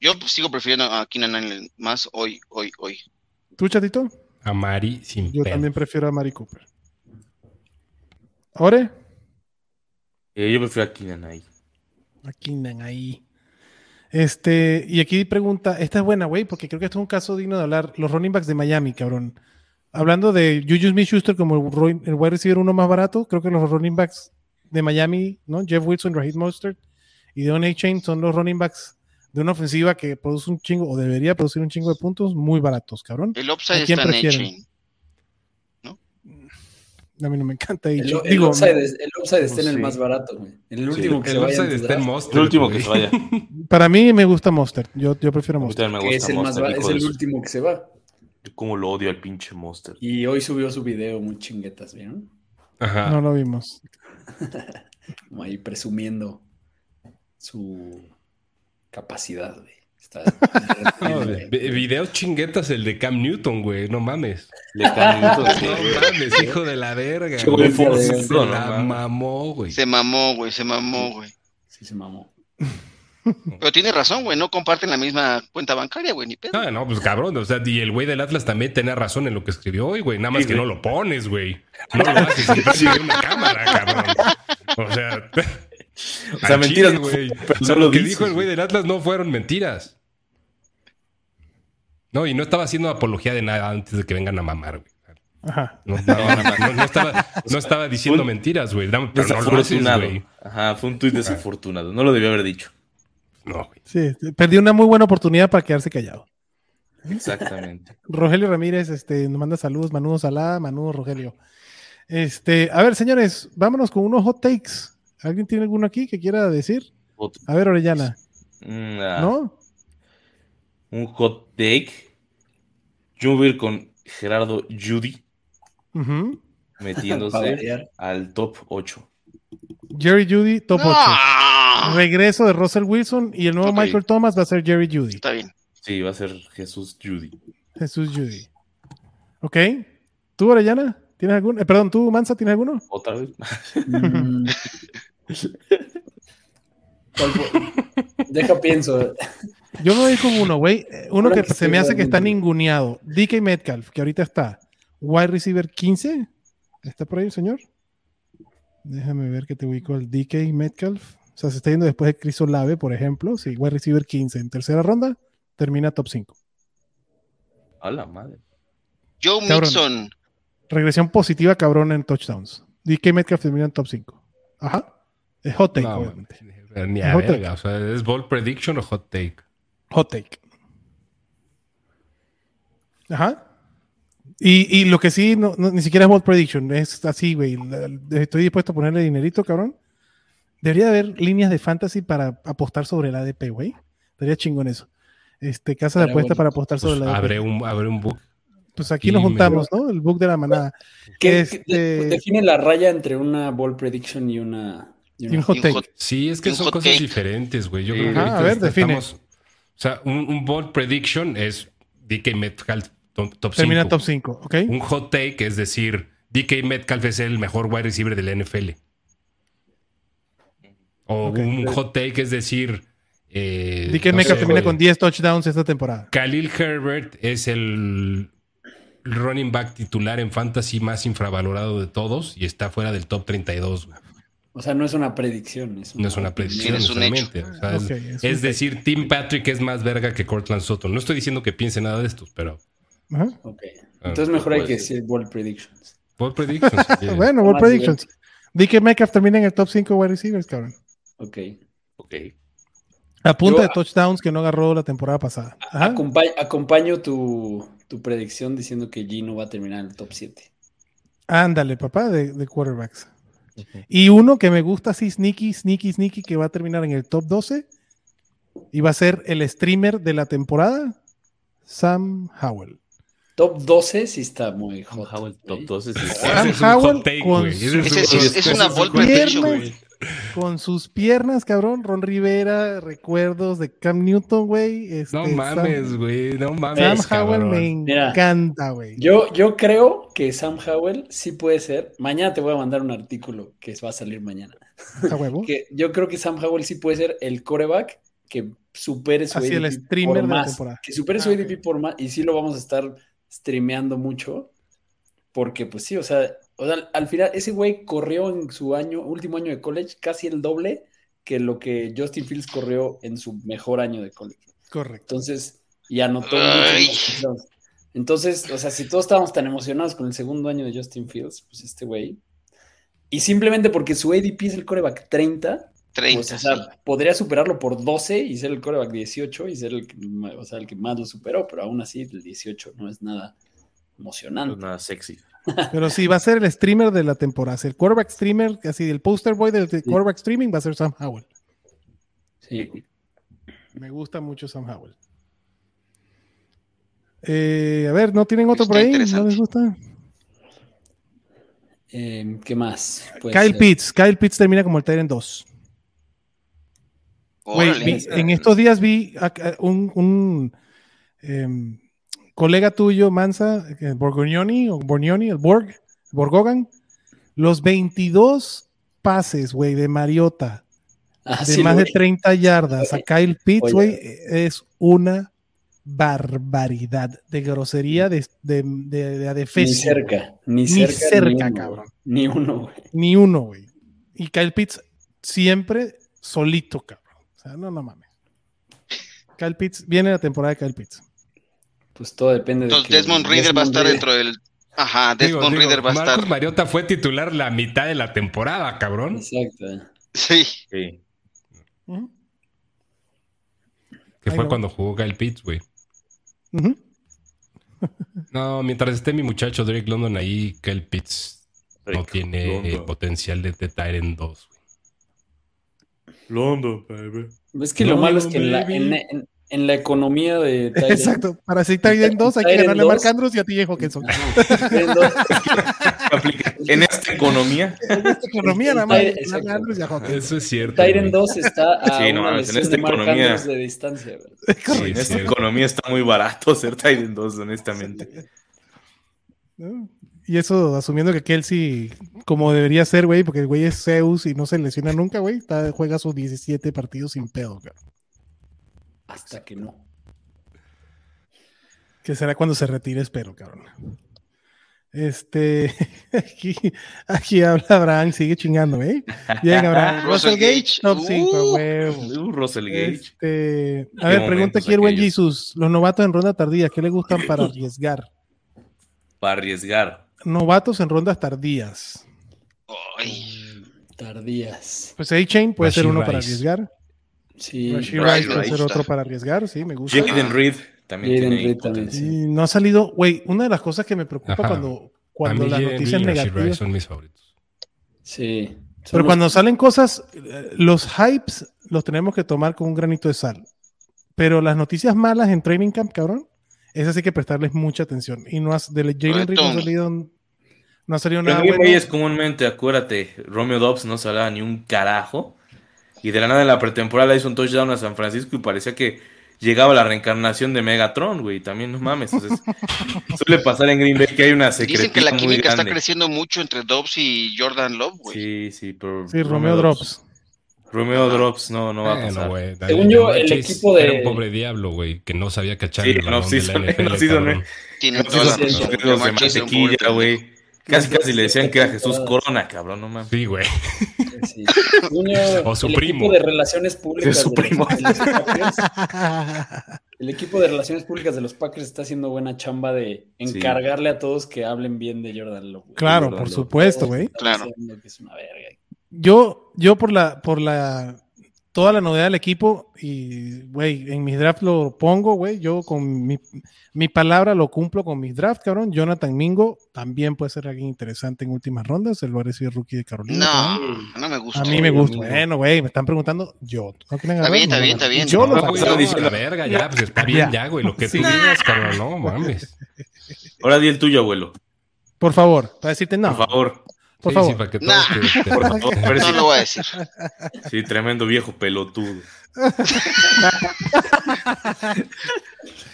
Yo pues, sigo prefiriendo a Keenan Allen más hoy, hoy, hoy. ¿Tú, chatito? A Mari sin Yo también prefiero a Mari Cooper. ¿Ore? Eh, yo prefiero a Keenan ahí. Aquí, nan, ahí. Este, y aquí pregunta, esta es buena, güey, porque creo que esto es un caso digno de hablar. Los running backs de Miami, cabrón. Hablando de Juju Smith-Schuster como el, el wide receiver uno más barato, creo que los running backs de Miami, ¿no? Jeff Wilson, Raheem Mostert y Deon A-Chain son los running backs de una ofensiva que produce un chingo, o debería producir un chingo de puntos muy baratos, cabrón. El upside ¿A quién está en prefieren? A-Chain. A mí no me encanta El, el Digo, upside, es- el upside está en el Sí. más barato, güey. El Sí, último que El se vaya está en Monster. El último que se vaya. para mí me gusta Mostert. Yo, yo prefiero que gusta es el, más Monster, hijo es el último que se va. Yo como lo odio al pinche Monster. Y hoy subió su video muy chinguetas, ¿vieron? Ajá. No lo vimos. Como ahí presumiendo su capacidad, güey. Está No, de- de- videos chinguetas el de Cam Newton, güey. No mames. Le cambió todo, sí, No güey. mames, hijo de la verga. Güey, güey. fue Se no, la no mamó, güey. Se mamó, güey, se mamó, güey. Sí se mamó. Pero tiene razón, güey, no comparten la misma cuenta bancaria, güey, ni pedo. Ah, no, pues cabrón. O sea, y el güey del Atlas también tenía razón en lo que escribió hoy, güey. Nada más Sí, que güey. no lo pones, güey. No lo haces de una cámara, cabrón. O sea, O sea, mentiras no güey. pero O sea, no lo lo que dices, dijo el güey del Atlas no fueron mentiras. No, y no estaba haciendo apología de nada antes de que vengan a mamar, güey. Ajá. No, no, no, no estaba, no estaba diciendo mentiras, güey. Haces, Desafortunado. güey. Ajá, fue un tuit desafortunado. No lo debió haber dicho. No, güey. Sí, perdió una muy buena oportunidad para quedarse callado. Exactamente. Rogelio Ramírez este, nos manda saludos, Manudo Salá, Manudo Rogelio. Este, a ver, señores, vámonos con unos hot takes. ¿Alguien tiene alguno aquí que quiera decir? A ver, Orellana, Mm, ah, ¿no? Un hot take. Yo voy a ir con Gerardo Judy. Para metiéndose al top 8. Jerry Judy, top 8. ¡No! Regreso de Russell Wilson y el nuevo. Michael Thomas va a ser Jerry Judy. Está bien. Sí, va a ser Jesús Judy. Jesús Judy. ¿Ok? ¿Tú, Orellana? ¿Tienes alguno? Eh, perdón, ¿tú, Mansa, tienes alguno? ¿Otra vez? Deja pienso. Yo me voy con uno, güey. Uno que que se me hace que está ninguneado. DK Metcalf, que ahorita está. Wide receiver 15. ¿Está por ahí el señor? Déjame ver que te ubico al DK Metcalf. O sea, se está yendo después de Chris Olave, por ejemplo. Sí, wide receiver 15 en tercera ronda. Termina top 5. A la madre. Joe Cabrón. Mixon. Regresión positiva, cabrón, en touchdowns. DK Metcalf termina en top 5. Ajá. Es hot take, No, obviamente. mames, ni a Hot take. verga. O sea, ¿es ball prediction o hot take? Hot take. Ajá. Y, y lo que sí, no, no- ni siquiera es bold prediction, es así, güey. La- la- Estoy dispuesto a ponerle dinerito, cabrón. Debería haber líneas de fantasy para apostar sobre el ADP, güey. Estaría chingón eso. Este, casa de Estaría apuesta bueno. para apostar Pues sobre el ADP. abre un, abre un book. Pues aquí nos me- juntamos, ¿no? El book de la manada. ¿Qué, Este- define la raya entre una ball prediction y una. Y Y una un hot take. hot- Sí, es que son cosas take. diferentes, güey. Yo Sí. creo que ahorita a ver, define. estamos- O sea, un, un bold prediction es DK Metcalf top, top Termina 5. top 5, ¿ok? Un hot take es decir, DK Metcalf es el mejor wide receiver del NFL. O un hot take es decir. Eh, DK no Metcalf sé, termina con 10 touchdowns esta temporada. Khalil Herbert es el running back titular en fantasy más infravalorado de todos y está fuera del top 32. güey. O sea, no es una predicción. Es No es una predicción, es un necesariamente. O sea, es- decir, Tim Patrick es más verga que Cortland Sutton. No estoy diciendo que piense nada de estos, pero. Ajá. Ok. Ah, Entonces mejor hay que decir ball predictions. Bold predictions. Bueno, Más predictions. DK Metcalf termina en el top 5 wide receivers, cabrón. Ok. Ok. A punta Yo- de touchdowns que no agarró la temporada pasada. Ajá. Acompa- acompaño tu, tu predicción diciendo que Gino va a terminar en el top 7. Ándale, papá, de, de quarterbacks. Y uno que me gusta así, sneaky, sneaky, sneaky, que va a terminar en el top 12 y va a ser el streamer de la temporada, Sam Howell. Top 12 sí está muy Sam hot. Howell, top güey. 12. sí. Sam es un hot Howell con es- es una un Con sus piernas, cabrón, Ron Rivera, recuerdos de Cam Newton, güey. este, No Sam- mames, güey. No Sam, mames. Howell cabrón. me Mira. encanta, güey. Yo, yo creo que Sam Howell sí puede ser. Mañana te voy a mandar un artículo que va a salir mañana. A huevo. Que yo creo que Sam Howell sí puede ser el coreback que supere su Así el ADP por de la más. temporada. Que supere su Ah, ADP por más. Y sí lo vamos a estar streameando mucho. Porque, pues sí, o sea, o sea, al final ese güey corrió en su año, último año de college, casi el doble que lo que Justin Fields corrió en su mejor año de college. Correcto. Entonces, y anotó. Entonces, o sea, si todos estábamos tan emocionados con el segundo año de Justin Fields, pues este güey. Y simplemente porque su ADP es el coreback 30, 30. pues, o sea, podría superarlo por 12 y ser el coreback 18 y ser el o sea, el que más lo superó, pero aún así el 18 no es nada No emocionante. es nada sexy. Pero sí, va a ser el streamer de la temporada. El quarterback streamer, así el poster boy del quarterback streaming va a ser Sam Howell. Sí. Me gusta mucho Sam Howell. Eh, a ver, ¿no tienen otro Está por ahí? ¿No les gusta? Eh, ¿Qué más? Pues, Kyle eh, Pitts. Kyle Pitts termina como el Tyrant 2. Güey, Órale. vi- en estos días vi un, em, colega tuyo, Mansa, Borgognoni, o Borgnoni, el Borg, Borgogan, los 22 pases, güey, de Mariota, ah, de sí, más de vi. 30 yardas a Kyle Pitts, güey, es una barbaridad de grosería, de, de, de, de Ni adefesio, cerca, ni Ni cerca. cerca, uno, cabrón. Ni uno, güey. Ni uno, güey. Y Kyle Pitts siempre solito, cabrón. O sea, no, no mames. Kyle Pitts, viene la temporada de Kyle Pitts. Pues todo depende de Entonces que Desmond Reader va a estar Reader- dentro del. Ajá, Desmond digo, Reader va a Marcus estar. Mariota fue titular la mitad de la temporada, cabrón. Exacto. Sí. Sí. Ujú. Que fue no. cuando jugó Kyle Pitts, güey. No, mientras esté mi muchacho Drake London ahí, Kyle Pitts no tiene eh, potencial de, de Tyrant 2, güey. London, baby. Es que lo malo es que en la, en, en- en la economía de Tyrant- Exacto. Para ser Tyrant 2 hay que ganarle a Mark. Andrews y a TJ Hawkinson. En esta economía. En esta economía nada más Andrews y a Hawkinson. Eso es cierto. Güey. 2 está a Sí, no una en esta de Mark economía- Andrews de distancia. Sí, En es esta economía está muy barato ser Titan 2, honestamente. Y eso asumiendo que Kelsey, como debería ser, güey, porque el güey es Zeus y no se lesiona nunca, güey, juega sus 17 partidos sin pedo, cabrón. Hasta que no. Que será cuando se retire, espero, cabrón. Este, aquí, aquí habla Abraham, sigue chingando, ¿eh? Bien, Abraham. Russell Gage, top 5, Uh. huevo. Uh, Russell Gage. Este, a ver, pregunta aquí el buen. Jesus. Los novatos en ronda tardía, ¿qué le gustan para arriesgar? Para arriesgar. Novatos en rondas tardías. Ay, Tardías. Pues A-Chain puede ser uno para arriesgar. Sí. Rashee Rice, puede ser otro para arriesgar, sí, me gusta. Jaden Reed también Jaden tiene Reed también, no ha salido, güey, una de las cosas que me preocupa Ajá. cuando, cuando las Jaden noticias negativas. son mis favoritos. Sí. Son Pero los- cuando salen cosas, los hypes los tenemos que tomar con un granito de sal. Pero las noticias malas en Training Camp, cabrón, esas hay que prestarles mucha atención. Y no has, de Jalen Reed no ha salido, no ha salido Pero nada bueno. Es comúnmente, acuérdate, Romeo Dobbs no se hablaba ni un carajo. Y de la nada en la pretemporada hizo un touchdown a San Francisco y parecía que llegaba la reencarnación de Megatron, güey. También no mames. Entonces, suele pasar en Green Bay que hay una secretía Dicen que la química está creciendo mucho entre Dobbs y Jordan Love, güey. Sí, sí, pero Sí, Romeo Drops. Romeo Drops no, no va a Bueno, pasar. dale, Según yo, el Chase equipo de- Era un pobre diablo, güey, que no sabía cachar Sí, el NFL, No, toda la esos sí, pendejo. güey. Casi, casi le decían que era Jesús Corona, cabrón, no mames. Sí, güey. Sí. O su el primo. equipo de relaciones públicas Es su de los- primo. de los Packers, el equipo de relaciones públicas de los Packers está haciendo buena chamba de encargarle a todos que hablen bien de Jordan Love. güey. Claro, Jordan por Love. supuesto, Todos güey. Claro. diciendo que es una verga. Yo, yo por la, por la, toda la novedad del equipo y, güey, en mis drafts lo pongo, güey. Yo con mi, mi palabra lo cumplo con mis drafts, cabrón. Jonathan Mingo también puede ser alguien interesante en últimas rondas. El a rookie de Carolina. cabrón. No, no me gusta. A mí me gusta. Mingo. Bueno, güey, me están preguntando. Yo. ¿No Está bien, está bien, está bien. Yo No, lo güey, a diciendo- la verga, ya, pues está bien, Ya. güey. Lo que tú digas, cabrón, no mames. Ahora di el tuyo, abuelo. Por favor, para decirte no. Por favor. Por Sí, favor. sí, para que todos Nah. te- te- Por favor. No lo voy a decir. Sí, tremendo viejo pelotudo.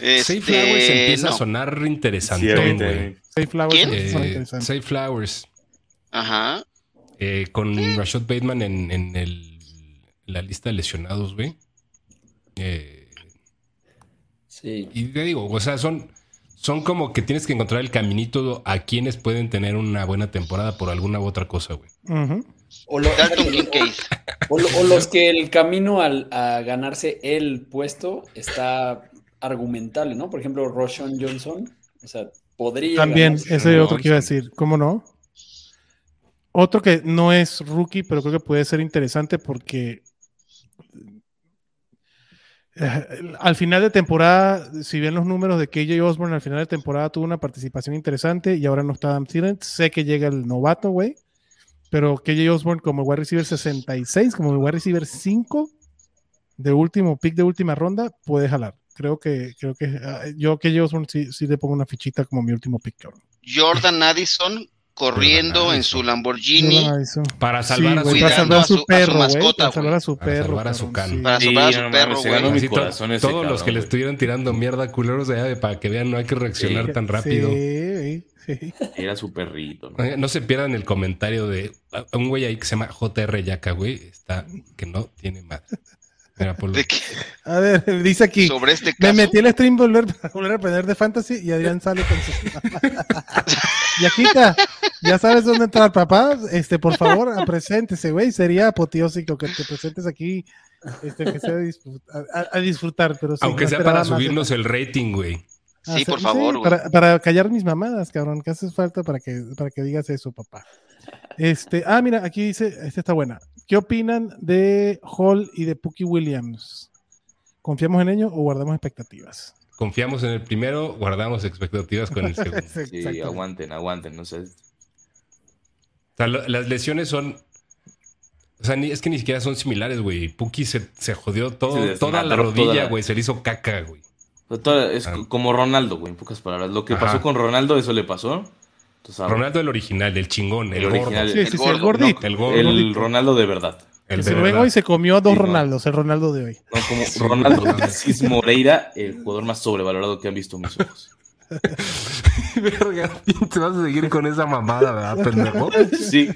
Este, Safe Flowers empieza no. a sonar interesante, güey. Safe Flowers Eh. Safe Flowers. Ajá. eh, con Rashad Bateman en, en el- la lista de lesionados, güey. Eh, Sí. y te digo, o sea, son son como que tienes que encontrar el caminito a quienes pueden tener una buena temporada por alguna u otra cosa, güey. O, lo- Dalton Kincaid. o lo- o los que el camino al- a ganarse el puesto está argumentable, ¿no? Por ejemplo, Roshan Johnson, o sea, podría. También, ganarse. ese no, otro que iba a decir, ¿cómo no? Otro que no es rookie, pero creo que puede ser interesante porque al final de temporada, si bien los números de KJ Osborne al final de temporada tuvo una participación interesante y ahora no está Adam Thielen, sé que llega el novato, güey, pero KJ Osborne como wide receiver 66, como wide receiver 5 de último pick de última ronda, puede jalar. Creo que, creo que ah, yo KJ Osborne sí, sí le pongo una fichita como mi último pick, cabrón. Jordan Addison corriendo en su. Lamborghini. Para salvar a güey, su para salvar a a su a perro, mascota, Para salvar a güey. su Para perro. salvar a su sí. Para Sí, salvar a su no perro, güey. ganó mi corazón ese todos los que le güey. estuvieron tirando mierda culeros de llave para que vean, no hay que reaccionar Sí. tan rápido. Sí, sí. Era su perrito. ¿no? No se pierdan el comentario de un güey ahí que se llama JR Yaka, güey. Está que no tiene más. ¿De qué? A ver, dice aquí. Sobre este Me caso. metí el stream volver, para volver a aprender de fantasy y Adrián sale con su. Yaquita, ya sabes dónde entrar, papá. Este, por favor, a- preséntese, güey. Sería apoteósico que te presentes aquí. Este, que sea a, a- a disfrutar, pero sí, Aunque sea para subirnos el rating, güey. Sí, Ah, por favor, güey. para, para callar mis mamadas, cabrón. ¿Qué haces falta para que, para que digas eso, papá? Este, ah, mira, aquí dice, esta está buena. ¿Qué opinan de Hall y de Pookie Williams? ¿Confiamos en ellos o guardamos expectativas? Confiamos en el primero, guardamos expectativas con el segundo. Sí, aguanten, aguanten. No sé. O sea, lo- las lesiones son. O sea, ni- es que ni siquiera son similares, güey. Puki se, se jodió todo, Se toda la rodilla, la- güey. Se le hizo caca, güey. Es Ah. como Ronaldo, güey, en pocas palabras. Lo que Ajá. pasó con Ronaldo, eso le pasó. Ronaldo el original, el chingón, el, el gordo. original. Sí, el sí, sí, el gordo, gordito. El gordo. El. Ronaldo de verdad. el Que de se verdad. hoy se comió a dos Sí, no. Ronaldos, el Ronaldo de hoy. No, como Sí, Ronaldo. Asís Moreira, el jugador más sobrevalorado que han visto mis ojos. Verga, te vas a seguir con esa mamada, ¿verdad, pendejo? Sí.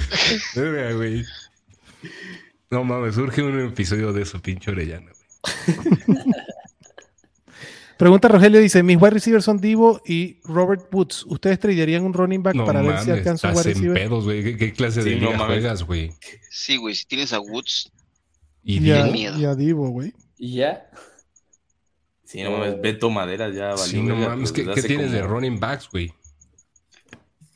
Verga, güey. No mames, surge un episodio de eso, pinche Orellana, güey. Pregunta Rogelio, dice, mis wide receivers son Divo y Robert Woods. ¿Ustedes tradearían un running back No para ver mames, si alcanza un estás wide en receiver? pedos, güey. ¿Qué, qué clase de Sí, no liga mames. juegas, güey? Sí, güey, si tienes a Woods, Y Y a, Divo. miedo. y a Divo, güey. Y ya. Sí, no mames, Beto Madera ya valió. Sí, no mames, pues, ¿qué, tienes de running backs, güey?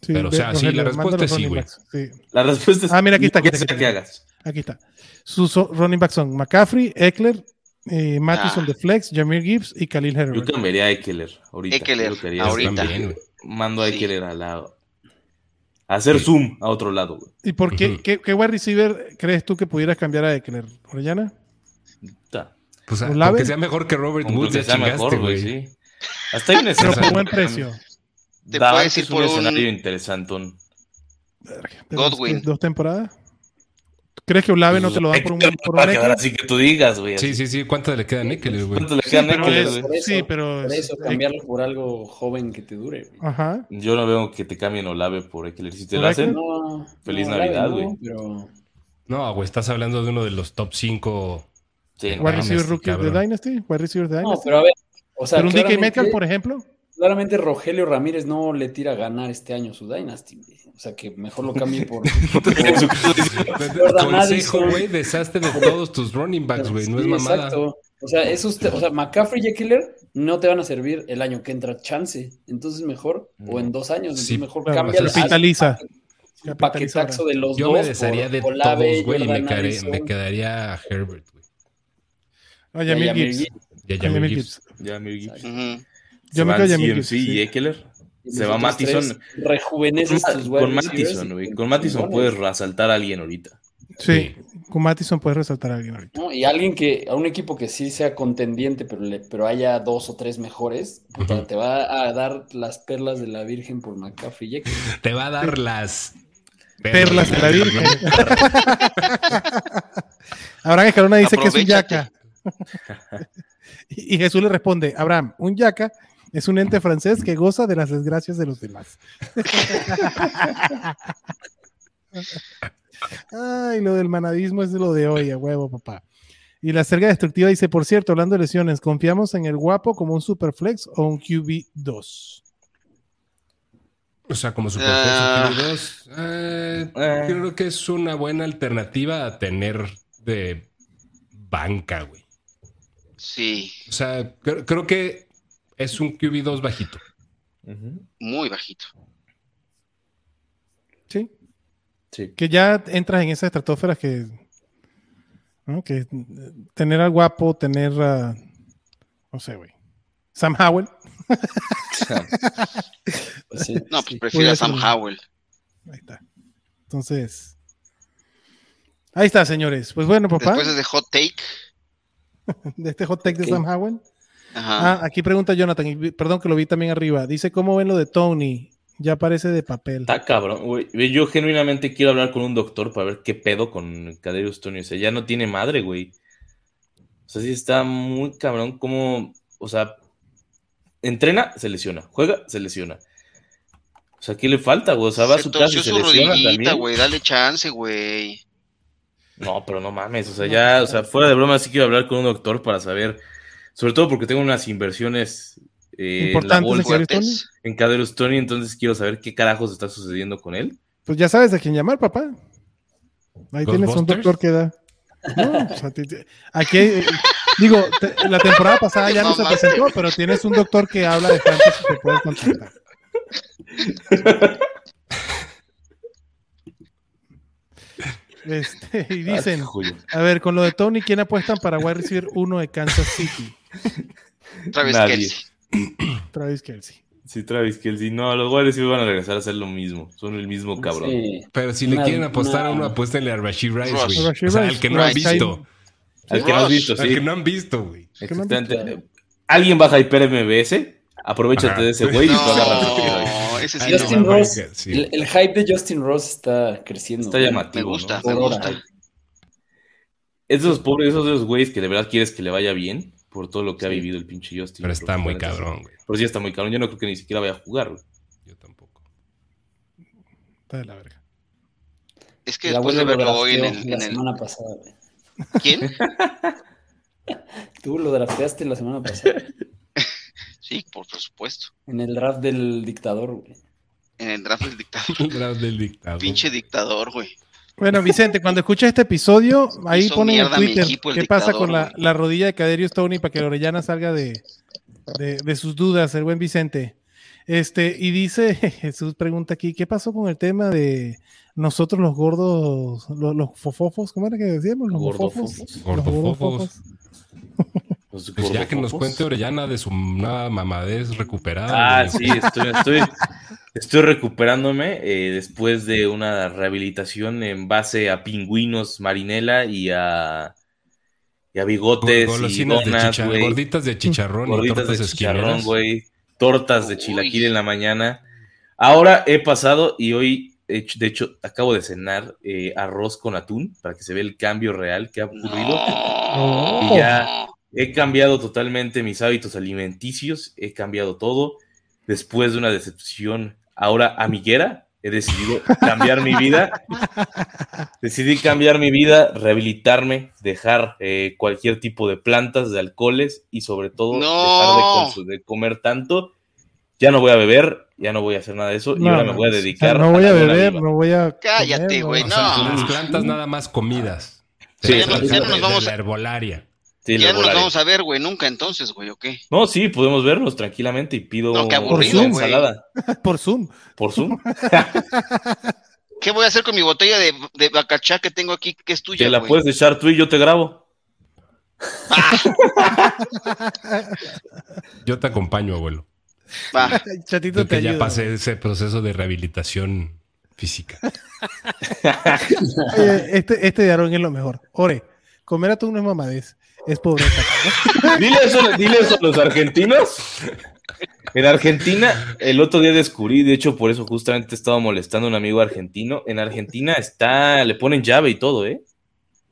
Sí, Pero, o sea, sí, la respuesta es sí, güey. sí. La respuesta es Ah, mira, aquí está, aquí está, aquí está. hagas. Aquí está. Sus running backs son McCaffrey, Eckler, eh, Mattison Ah. de Flex, Jameer Gibbs y Khalil Yo Herbert. cambiaría a Ekeler ahorita. Ekeler, Yo ahorita. Mando a Sí. Ekeler al lado. A hacer Sí. zoom a otro lado, güey. ¿Y por qué, qué, qué wide receiver crees tú que pudieras cambiar a Eckler? ¿Orellana? Ta. Pues sea mejor que Robert Woods, ya sea mejor, güey. sí. Hasta hay un Pero escenario. por buen precio. te puedes ir es un por escenario un... interesantón. Pero Godwin. ¿Dos temporadas? ¿Crees que Olave no te lo dan por un, por un ahora Eckler? sí que tú digas, güey. Sí, sí, sí. ¿Cuánto le quedan a Eckler, güey? ¿Cuánto le Sí, quedan a pero Ekeler, es- güey? Sí, pero Por es- eso, cambiarlo por algo joven que te dure. güey. Ajá. Yo no veo que te cambien Olave por Ekeler. Si te ¿Por lo hacen? No, Feliz no, Navidad, no, güey. Pero No, güey, estás hablando de uno de los top 5. sí, no Wide receiver rookie cabrón. de Dynasty. Wide receiver de no, Dynasty. pero a ver, o sea, pero un DK Metcalf, por ejemplo. Claramente Rogelio Ramírez no le tira a ganar este año su Dynasty. güey. O sea que mejor lo cambie por. Consejo, güey, deshazte de todos tus running backs, güey. No es mamada. Exacto. O sea, esos te- o sea, McCaffrey y Eckler no te van a servir el año que entra chance. Entonces mejor, o en dos años, entonces Sí, mejor Claro, cambia capitaliza. el paquetaxo de los Yo dos. me desharía de Olave, todos, güey, y me, Addison, me quedaría a Herbert, güey. A y a Jameer Jameer Gibbs. Gibbs. Y a A Jameer Jameer Gibbs. Gibbs. Ya me Gibbs. Yo Se me CMC y. Y Se los va Mattison. Rejuveneces Con. Mattison, güey. Con Mattison puedes resaltar a alguien ahorita. Sí, con Mattison puedes resaltar a alguien ahorita. ¿no? Y alguien que, a un equipo que sí sea contendiente, pero, le, pero haya dos o tres mejores, te va a dar las perlas de la Virgen por McCaffrey y Eckler. Te va a dar las Perlas de la Virgen. Abraham Escalona dice que es un yaca. y y Jesús le responde, Abraham, un yaca es un ente francés que goza de las desgracias de los demás. Ay, lo del manadismo es de lo de hoy, a huevo, papá. Y la cerga destructiva dice, por cierto, hablando de lesiones, ¿confiamos en el guapo como un superflex o un QB2? O sea, como Super Ah. Fuerza 2, eh, Eh. creo que es una buena alternativa a tener de banca, güey. Sí, O sea, creo, creo que es un QB2 bajito. Muy bajito. Sí. Sí. Que ya entras en esa estratosfera que. ¿no? Que eh, tener al guapo, tener a. No sé, güey. Sam Howell. Pues sí, No, pues sí. prefiero a Sam Howell. Ahí está. Entonces. Ahí está, señores. Pues bueno, papá. Después de Hot Take. De este hot take de. Sam Howell. Ajá. Ah, aquí pregunta Jonathan, y perdón que lo vi también arriba. Dice, ¿cómo ven lo de Tony? Ya parece de papel. Está cabrón, güey. Yo genuinamente quiero hablar con un doctor para ver qué pedo con Caderius Tony. O sea, ya no tiene madre, güey. O sea, sí está muy cabrón como, o sea, entrena, se lesiona, juega, se lesiona. O sea, ¿qué le falta, güey? O sea, va a su casa y se su lesiona también. güey. Dale chance, güey. No, pero no mames, o sea, ya, o sea, fuera de broma sí quiero hablar con un doctor para saber, sobre todo porque tengo unas inversiones eh, en la Importantes. Fuertes. en Caderius Tony, entonces quiero saber qué carajos está sucediendo con él. Pues ya sabes a quién llamar, papá. Ahí tienes un doctor que da. No, o sea, ti- ti- aquí, eh, digo, te- la temporada pasada ya no se presentó, pero tienes un doctor que habla de fantasy te puedes contactar. Este, y dicen, a ver, con lo de Tony, ¿quién apuestan para wide receiver 1 de Kansas City? Travis Nadie. Kelsey. Travis Kelsey. Sí, Travis Kelsey. No, los Warriors sí van a regresar a hacer lo mismo. Son el mismo cabrón. Sí. Pero si le quieren apostar a una- uno, apuéstenle a Rashid Rice, güey. O sea, Rice. el que no han visto. Al que no has Ross. visto, Al sí. que no han visto, güey. Exactamente. Alguien baja Hyper MBS, aprovechate Ajá. de ese güey y tú agarras a. No, ese sí no. Justin no, Ross, sí. el, el hype de Justin Ross está creciendo. Está llamativo. Me gusta, ¿no? me gusta. Es de esos pobres, esos de los güeyes que de verdad quieres que le vaya bien por todo lo que ha vivido el pinche Justin. Pero está muy cabrón, güey. Pero sí está muy cabrón. Yo no creo que ni siquiera vaya a jugar, güey. Yo tampoco. Está de la verga. Es que El después de verlo hoy en el. la En el semana pasada. güey. ¿Quién? Tú lo drafteaste la semana pasada. Sí, por supuesto. en el draft del dictador, güey. En el draft del dictador. El draft del dictador. Pinche dictador, güey. Bueno, Vicente, cuando escuches este episodio, ahí Hizo ponen en Twitter equipo, qué pasa con la, la rodilla de Caderius Tony para que Orellana salga de, de, de sus dudas, el buen Vicente. Este, y dice, Jesús pregunta aquí, ¿qué pasó con el tema de nosotros los gordos, los, los fofofos? ¿Cómo era que decíamos? Los Gordofofos. Los Gordofofos. Los Pues ya que nos cuente Orellana de su nueva mamadez recuperada. Ah, sí, estoy, estoy, estoy recuperándome eh, después de una rehabilitación en base a pingüinos marinela y a, y a bigotes y Golosinas donas, gorditas de chicharrón y Gorditas tortas de chicharrón, güey. Tortas de Uy. chilaquil en la mañana. Ahora he pasado y hoy, de hecho, de hecho, acabo de cenar eh, arroz con atún para que se vea el cambio real que ha ocurrido. No. Y ya he cambiado totalmente mis hábitos alimenticios, he cambiado todo. Después de una decepción ahora amiguera, he decidido cambiar mi vida. Decidí cambiar mi vida, rehabilitarme, dejar eh, cualquier tipo de plantas, de alcoholes y sobre todo No. dejar de, comer tanto. Ya no voy a beber, ya no voy a hacer nada de eso y ahora me voy a o sea, dedicar no voy a beber, no voy a. Cállate, güey, O no. sea, las plantas nada más comidas. Sí, ya no- ya no plantas nos de- vamos de a- la herbolaria. Sí, ya no nos vamos a ver, güey, nunca entonces, güey, ¿o qué? No, sí, podemos vernos tranquilamente y pido No, qué aburrido, una güey. ensalada Por Zoom. por Zoom. ¿Qué voy a hacer con mi botella de, de bacachá que tengo aquí, que es tuya, Te la güey? puedes echar tú y yo te grabo. Yo te acompaño, abuelo. Va. Chatito Yo te que ya pasé ese proceso de rehabilitación física. Oye, este, este de Aarón es lo mejor. Ore, comer atún no es mamadez, es pobreza. ¿no? Dile eso, dile eso a los argentinos. En Argentina, el otro día descubrí, de hecho, por eso justamente estaba molestando a un amigo argentino. En Argentina está, le ponen llave y todo, ¿eh?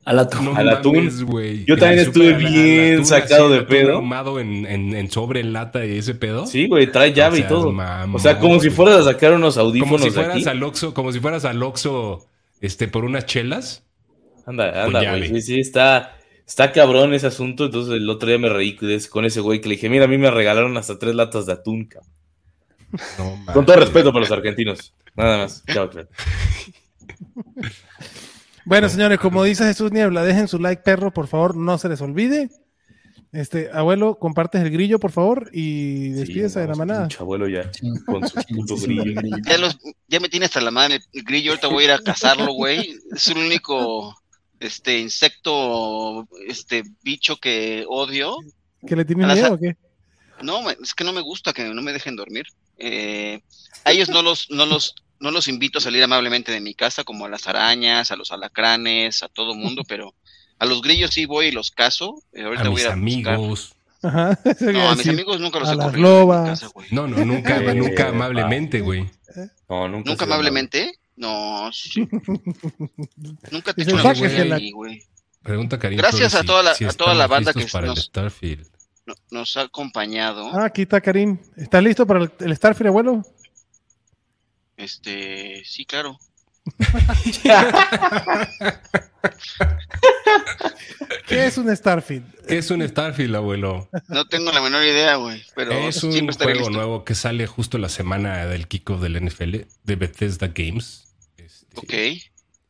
Al atún. No Al atún. mames, güey. Yo también estuve bien atún sacado así, de pedo. ahumado en, en, en sobre, en lata y ese pedo. Sí, güey, trae llave y todo. mamón, O sea, como si fueras a sacar unos Como audífonos si de fueras aquí. al Oxxo, como si fueras al Oxxo, este, por unas chelas. Anda, anda, güey. Sí, sí, está, está cabrón ese asunto. Entonces el otro día me reí con ese güey que le dije, mira, a mí me regalaron hasta tres latas de atún, cabrón. No. Con todo respeto para los argentinos. Nada más. Chao, chao. Bueno, señores, como dice Jesús Niebla, dejen su like, perro, por favor, no se les olvide. Este, abuelo, compartes el grillo, por favor, y despídese de la manada. abuelo ya. Sí. Con su puto Sí, grillo. grillo. Ya, los, ya me tiene hasta la madre el grillo, ahorita voy a ir a cazarlo, güey. Es el único este insecto, este bicho que odio. ¿Que le tienen miedo o qué? No, es que no me gusta que no me dejen dormir. Eh, a ellos no los, no los, no los invito a salir amablemente de mi casa, como a las arañas, a los alacranes, a todo mundo, pero a los grillos sí voy y los cazo. Eh, ahorita A voy mis a amigos. Ajá. No, a mis amigos nunca los a he las lobas. casa, güey. No, no, nunca, Eh, nunca ah. amablemente, güey. No, nunca. ¿Nunca amablemente? No, sí. Nunca te he hecho "Fuck una ese güey la- ahí, güey. Pregunta Karim. Gracias Flores a toda la- si- a toda la banda que para nos- el Starfield. No- nos ha acompañado. Ah, aquí está Karim. ¿Estás listo para el, el Starfield, abuelo? Este, sí, claro. ¿Qué es un Starfield? ¿Qué es un Starfield, abuelo? No tengo la menor idea, güey. Pero es un juego listo. nuevo que sale justo la semana del kickoff del NFL de Bethesda Games. Ok.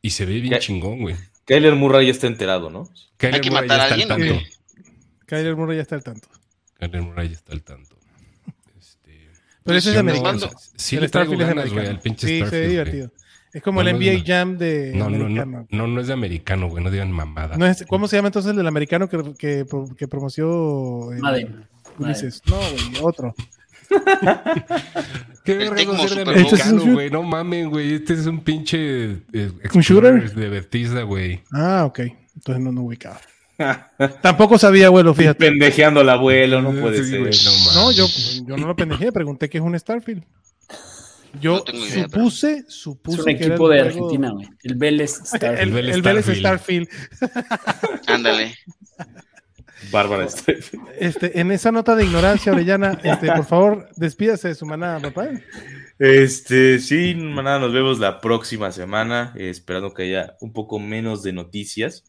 Y se ve bien ¿Qué? chingón, güey. Kyler Murray ya está enterado, ¿no? Kyler que Murray matar ya a está alguien, al ¿o tanto. qué? Kyler Murray ya está al tanto. Kyler Murray ya está al tanto. Este, Pero ese es yo americano. no- Sí, el Starfield es americano. pinche sí, se ve divertido. Es como No, el NBA no. Jam de No, no, americano. no, no, no es de americano, güey, no digan mamada. No es- ¿Cómo se llama entonces el del americano que, que, pro- que promoció Madden. Ulises? No, güey, otro. ¿Qué El verga. Este güey? No mamen, güey. Este es un pinche eh, ¿Un shooter? De Bethesda, güey. Ah, ok. Entonces no, no ubicaba. Tampoco sabía, abuelo, fíjate. Pendejeando al abuelo, no puede Sí, ser. no mames. No, yo, yo no lo pendejé, pregunté qué es un Starfield. Yo No tengo idea, supuse, Es supuse un que era equipo el de Argentina, güey. El Vélez El, Starfield. el Vélez Vélez. Starfield. Ándale. Bárbara. este. Este, en esa nota de ignorancia, Orellana, este, por favor, despídase de su manada, papá. Este, sí, manada, nos vemos la próxima semana, eh, esperando que haya un poco menos de noticias.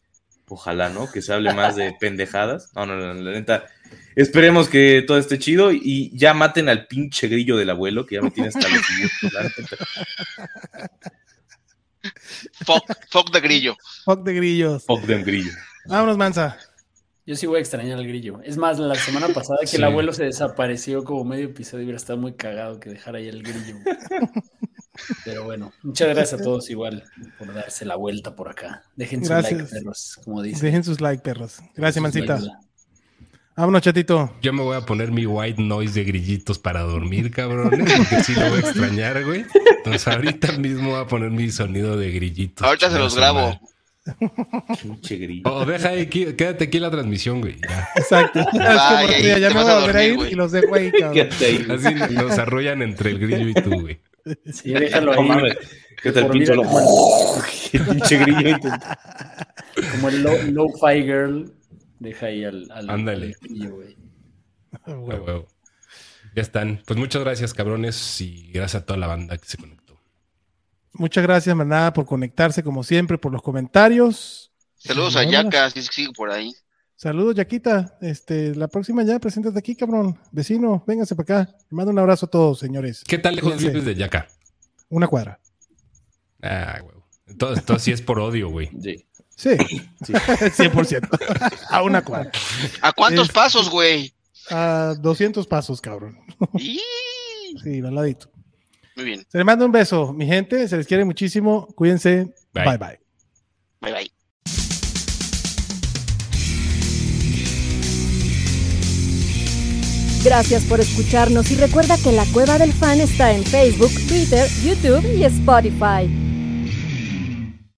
Ojalá, ¿no? Que se hable más de pendejadas. No, no, no, la neta. Esperemos que todo esté chido y ya maten al pinche grillo del abuelo, que ya me tiene hasta los. Fuck, fuck de grillo. Fuck de grillos. Fuck them grillo. Vámonos, Mansa. Yo sí voy a extrañar al grillo. Es más, la semana pasada que Sí. el abuelo se desapareció como medio episodio, hubiera estado muy cagado que dejara ahí el grillo. Pero bueno, muchas gracias a todos igual por darse la vuelta por acá. Dejen su Gracias. like, perros, como dicen. Dejen sus like, perros. Gracias, Sus Mancita. likes. Vámonos, chatito. Yo me voy a poner mi white noise de grillitos para dormir, cabrón. Porque sí lo voy a extrañar, güey. Entonces ahorita mismo voy a poner mi sonido de grillitos. Ahorita se los grabo. Pinche grillo. O deja ahí, quédate aquí en la transmisión, güey. Ya. Exacto. Es que, ya te me voy a volver a ir güey. y los dejo ahí, cabrón. Ahí. Así nos arrollan entre el grillo y tú, güey. Sí, déjalo No ahí. mames. ¿Qué tal pinche lo- El pinche grillo. Como el low, low-fi girl. Deja ahí al, al, Ándale. al grillo, güey. Ya están. Pues muchas gracias, cabrones, y gracias a toda la banda que se conectó. Muchas gracias, manada, por conectarse, como siempre, por los comentarios. Saludos a. Yaka, si sigue por ahí. Saludos, Yaquita. Este, la próxima ya, preséntate aquí, cabrón. Vecino, véngase para acá. Le mando un abrazo a todos, señores. ¿Qué tan lejos vives de Yaca? Una cuadra. Ah, güey. Entonces, entonces sí es por odio, güey. Sí. Sí, Sí. 100%. a una cuadra. ¿A cuántos Es- pasos, güey? A 200 pasos, cabrón. Sí, al ladito. Muy bien. Se les manda un beso, mi gente. Se les quiere muchísimo. Cuídense. Bye. bye. bye. Bye bye. Gracias por escucharnos y recuerda que la Cueva del Fan está en Facebook, Twitter, YouTube y Spotify.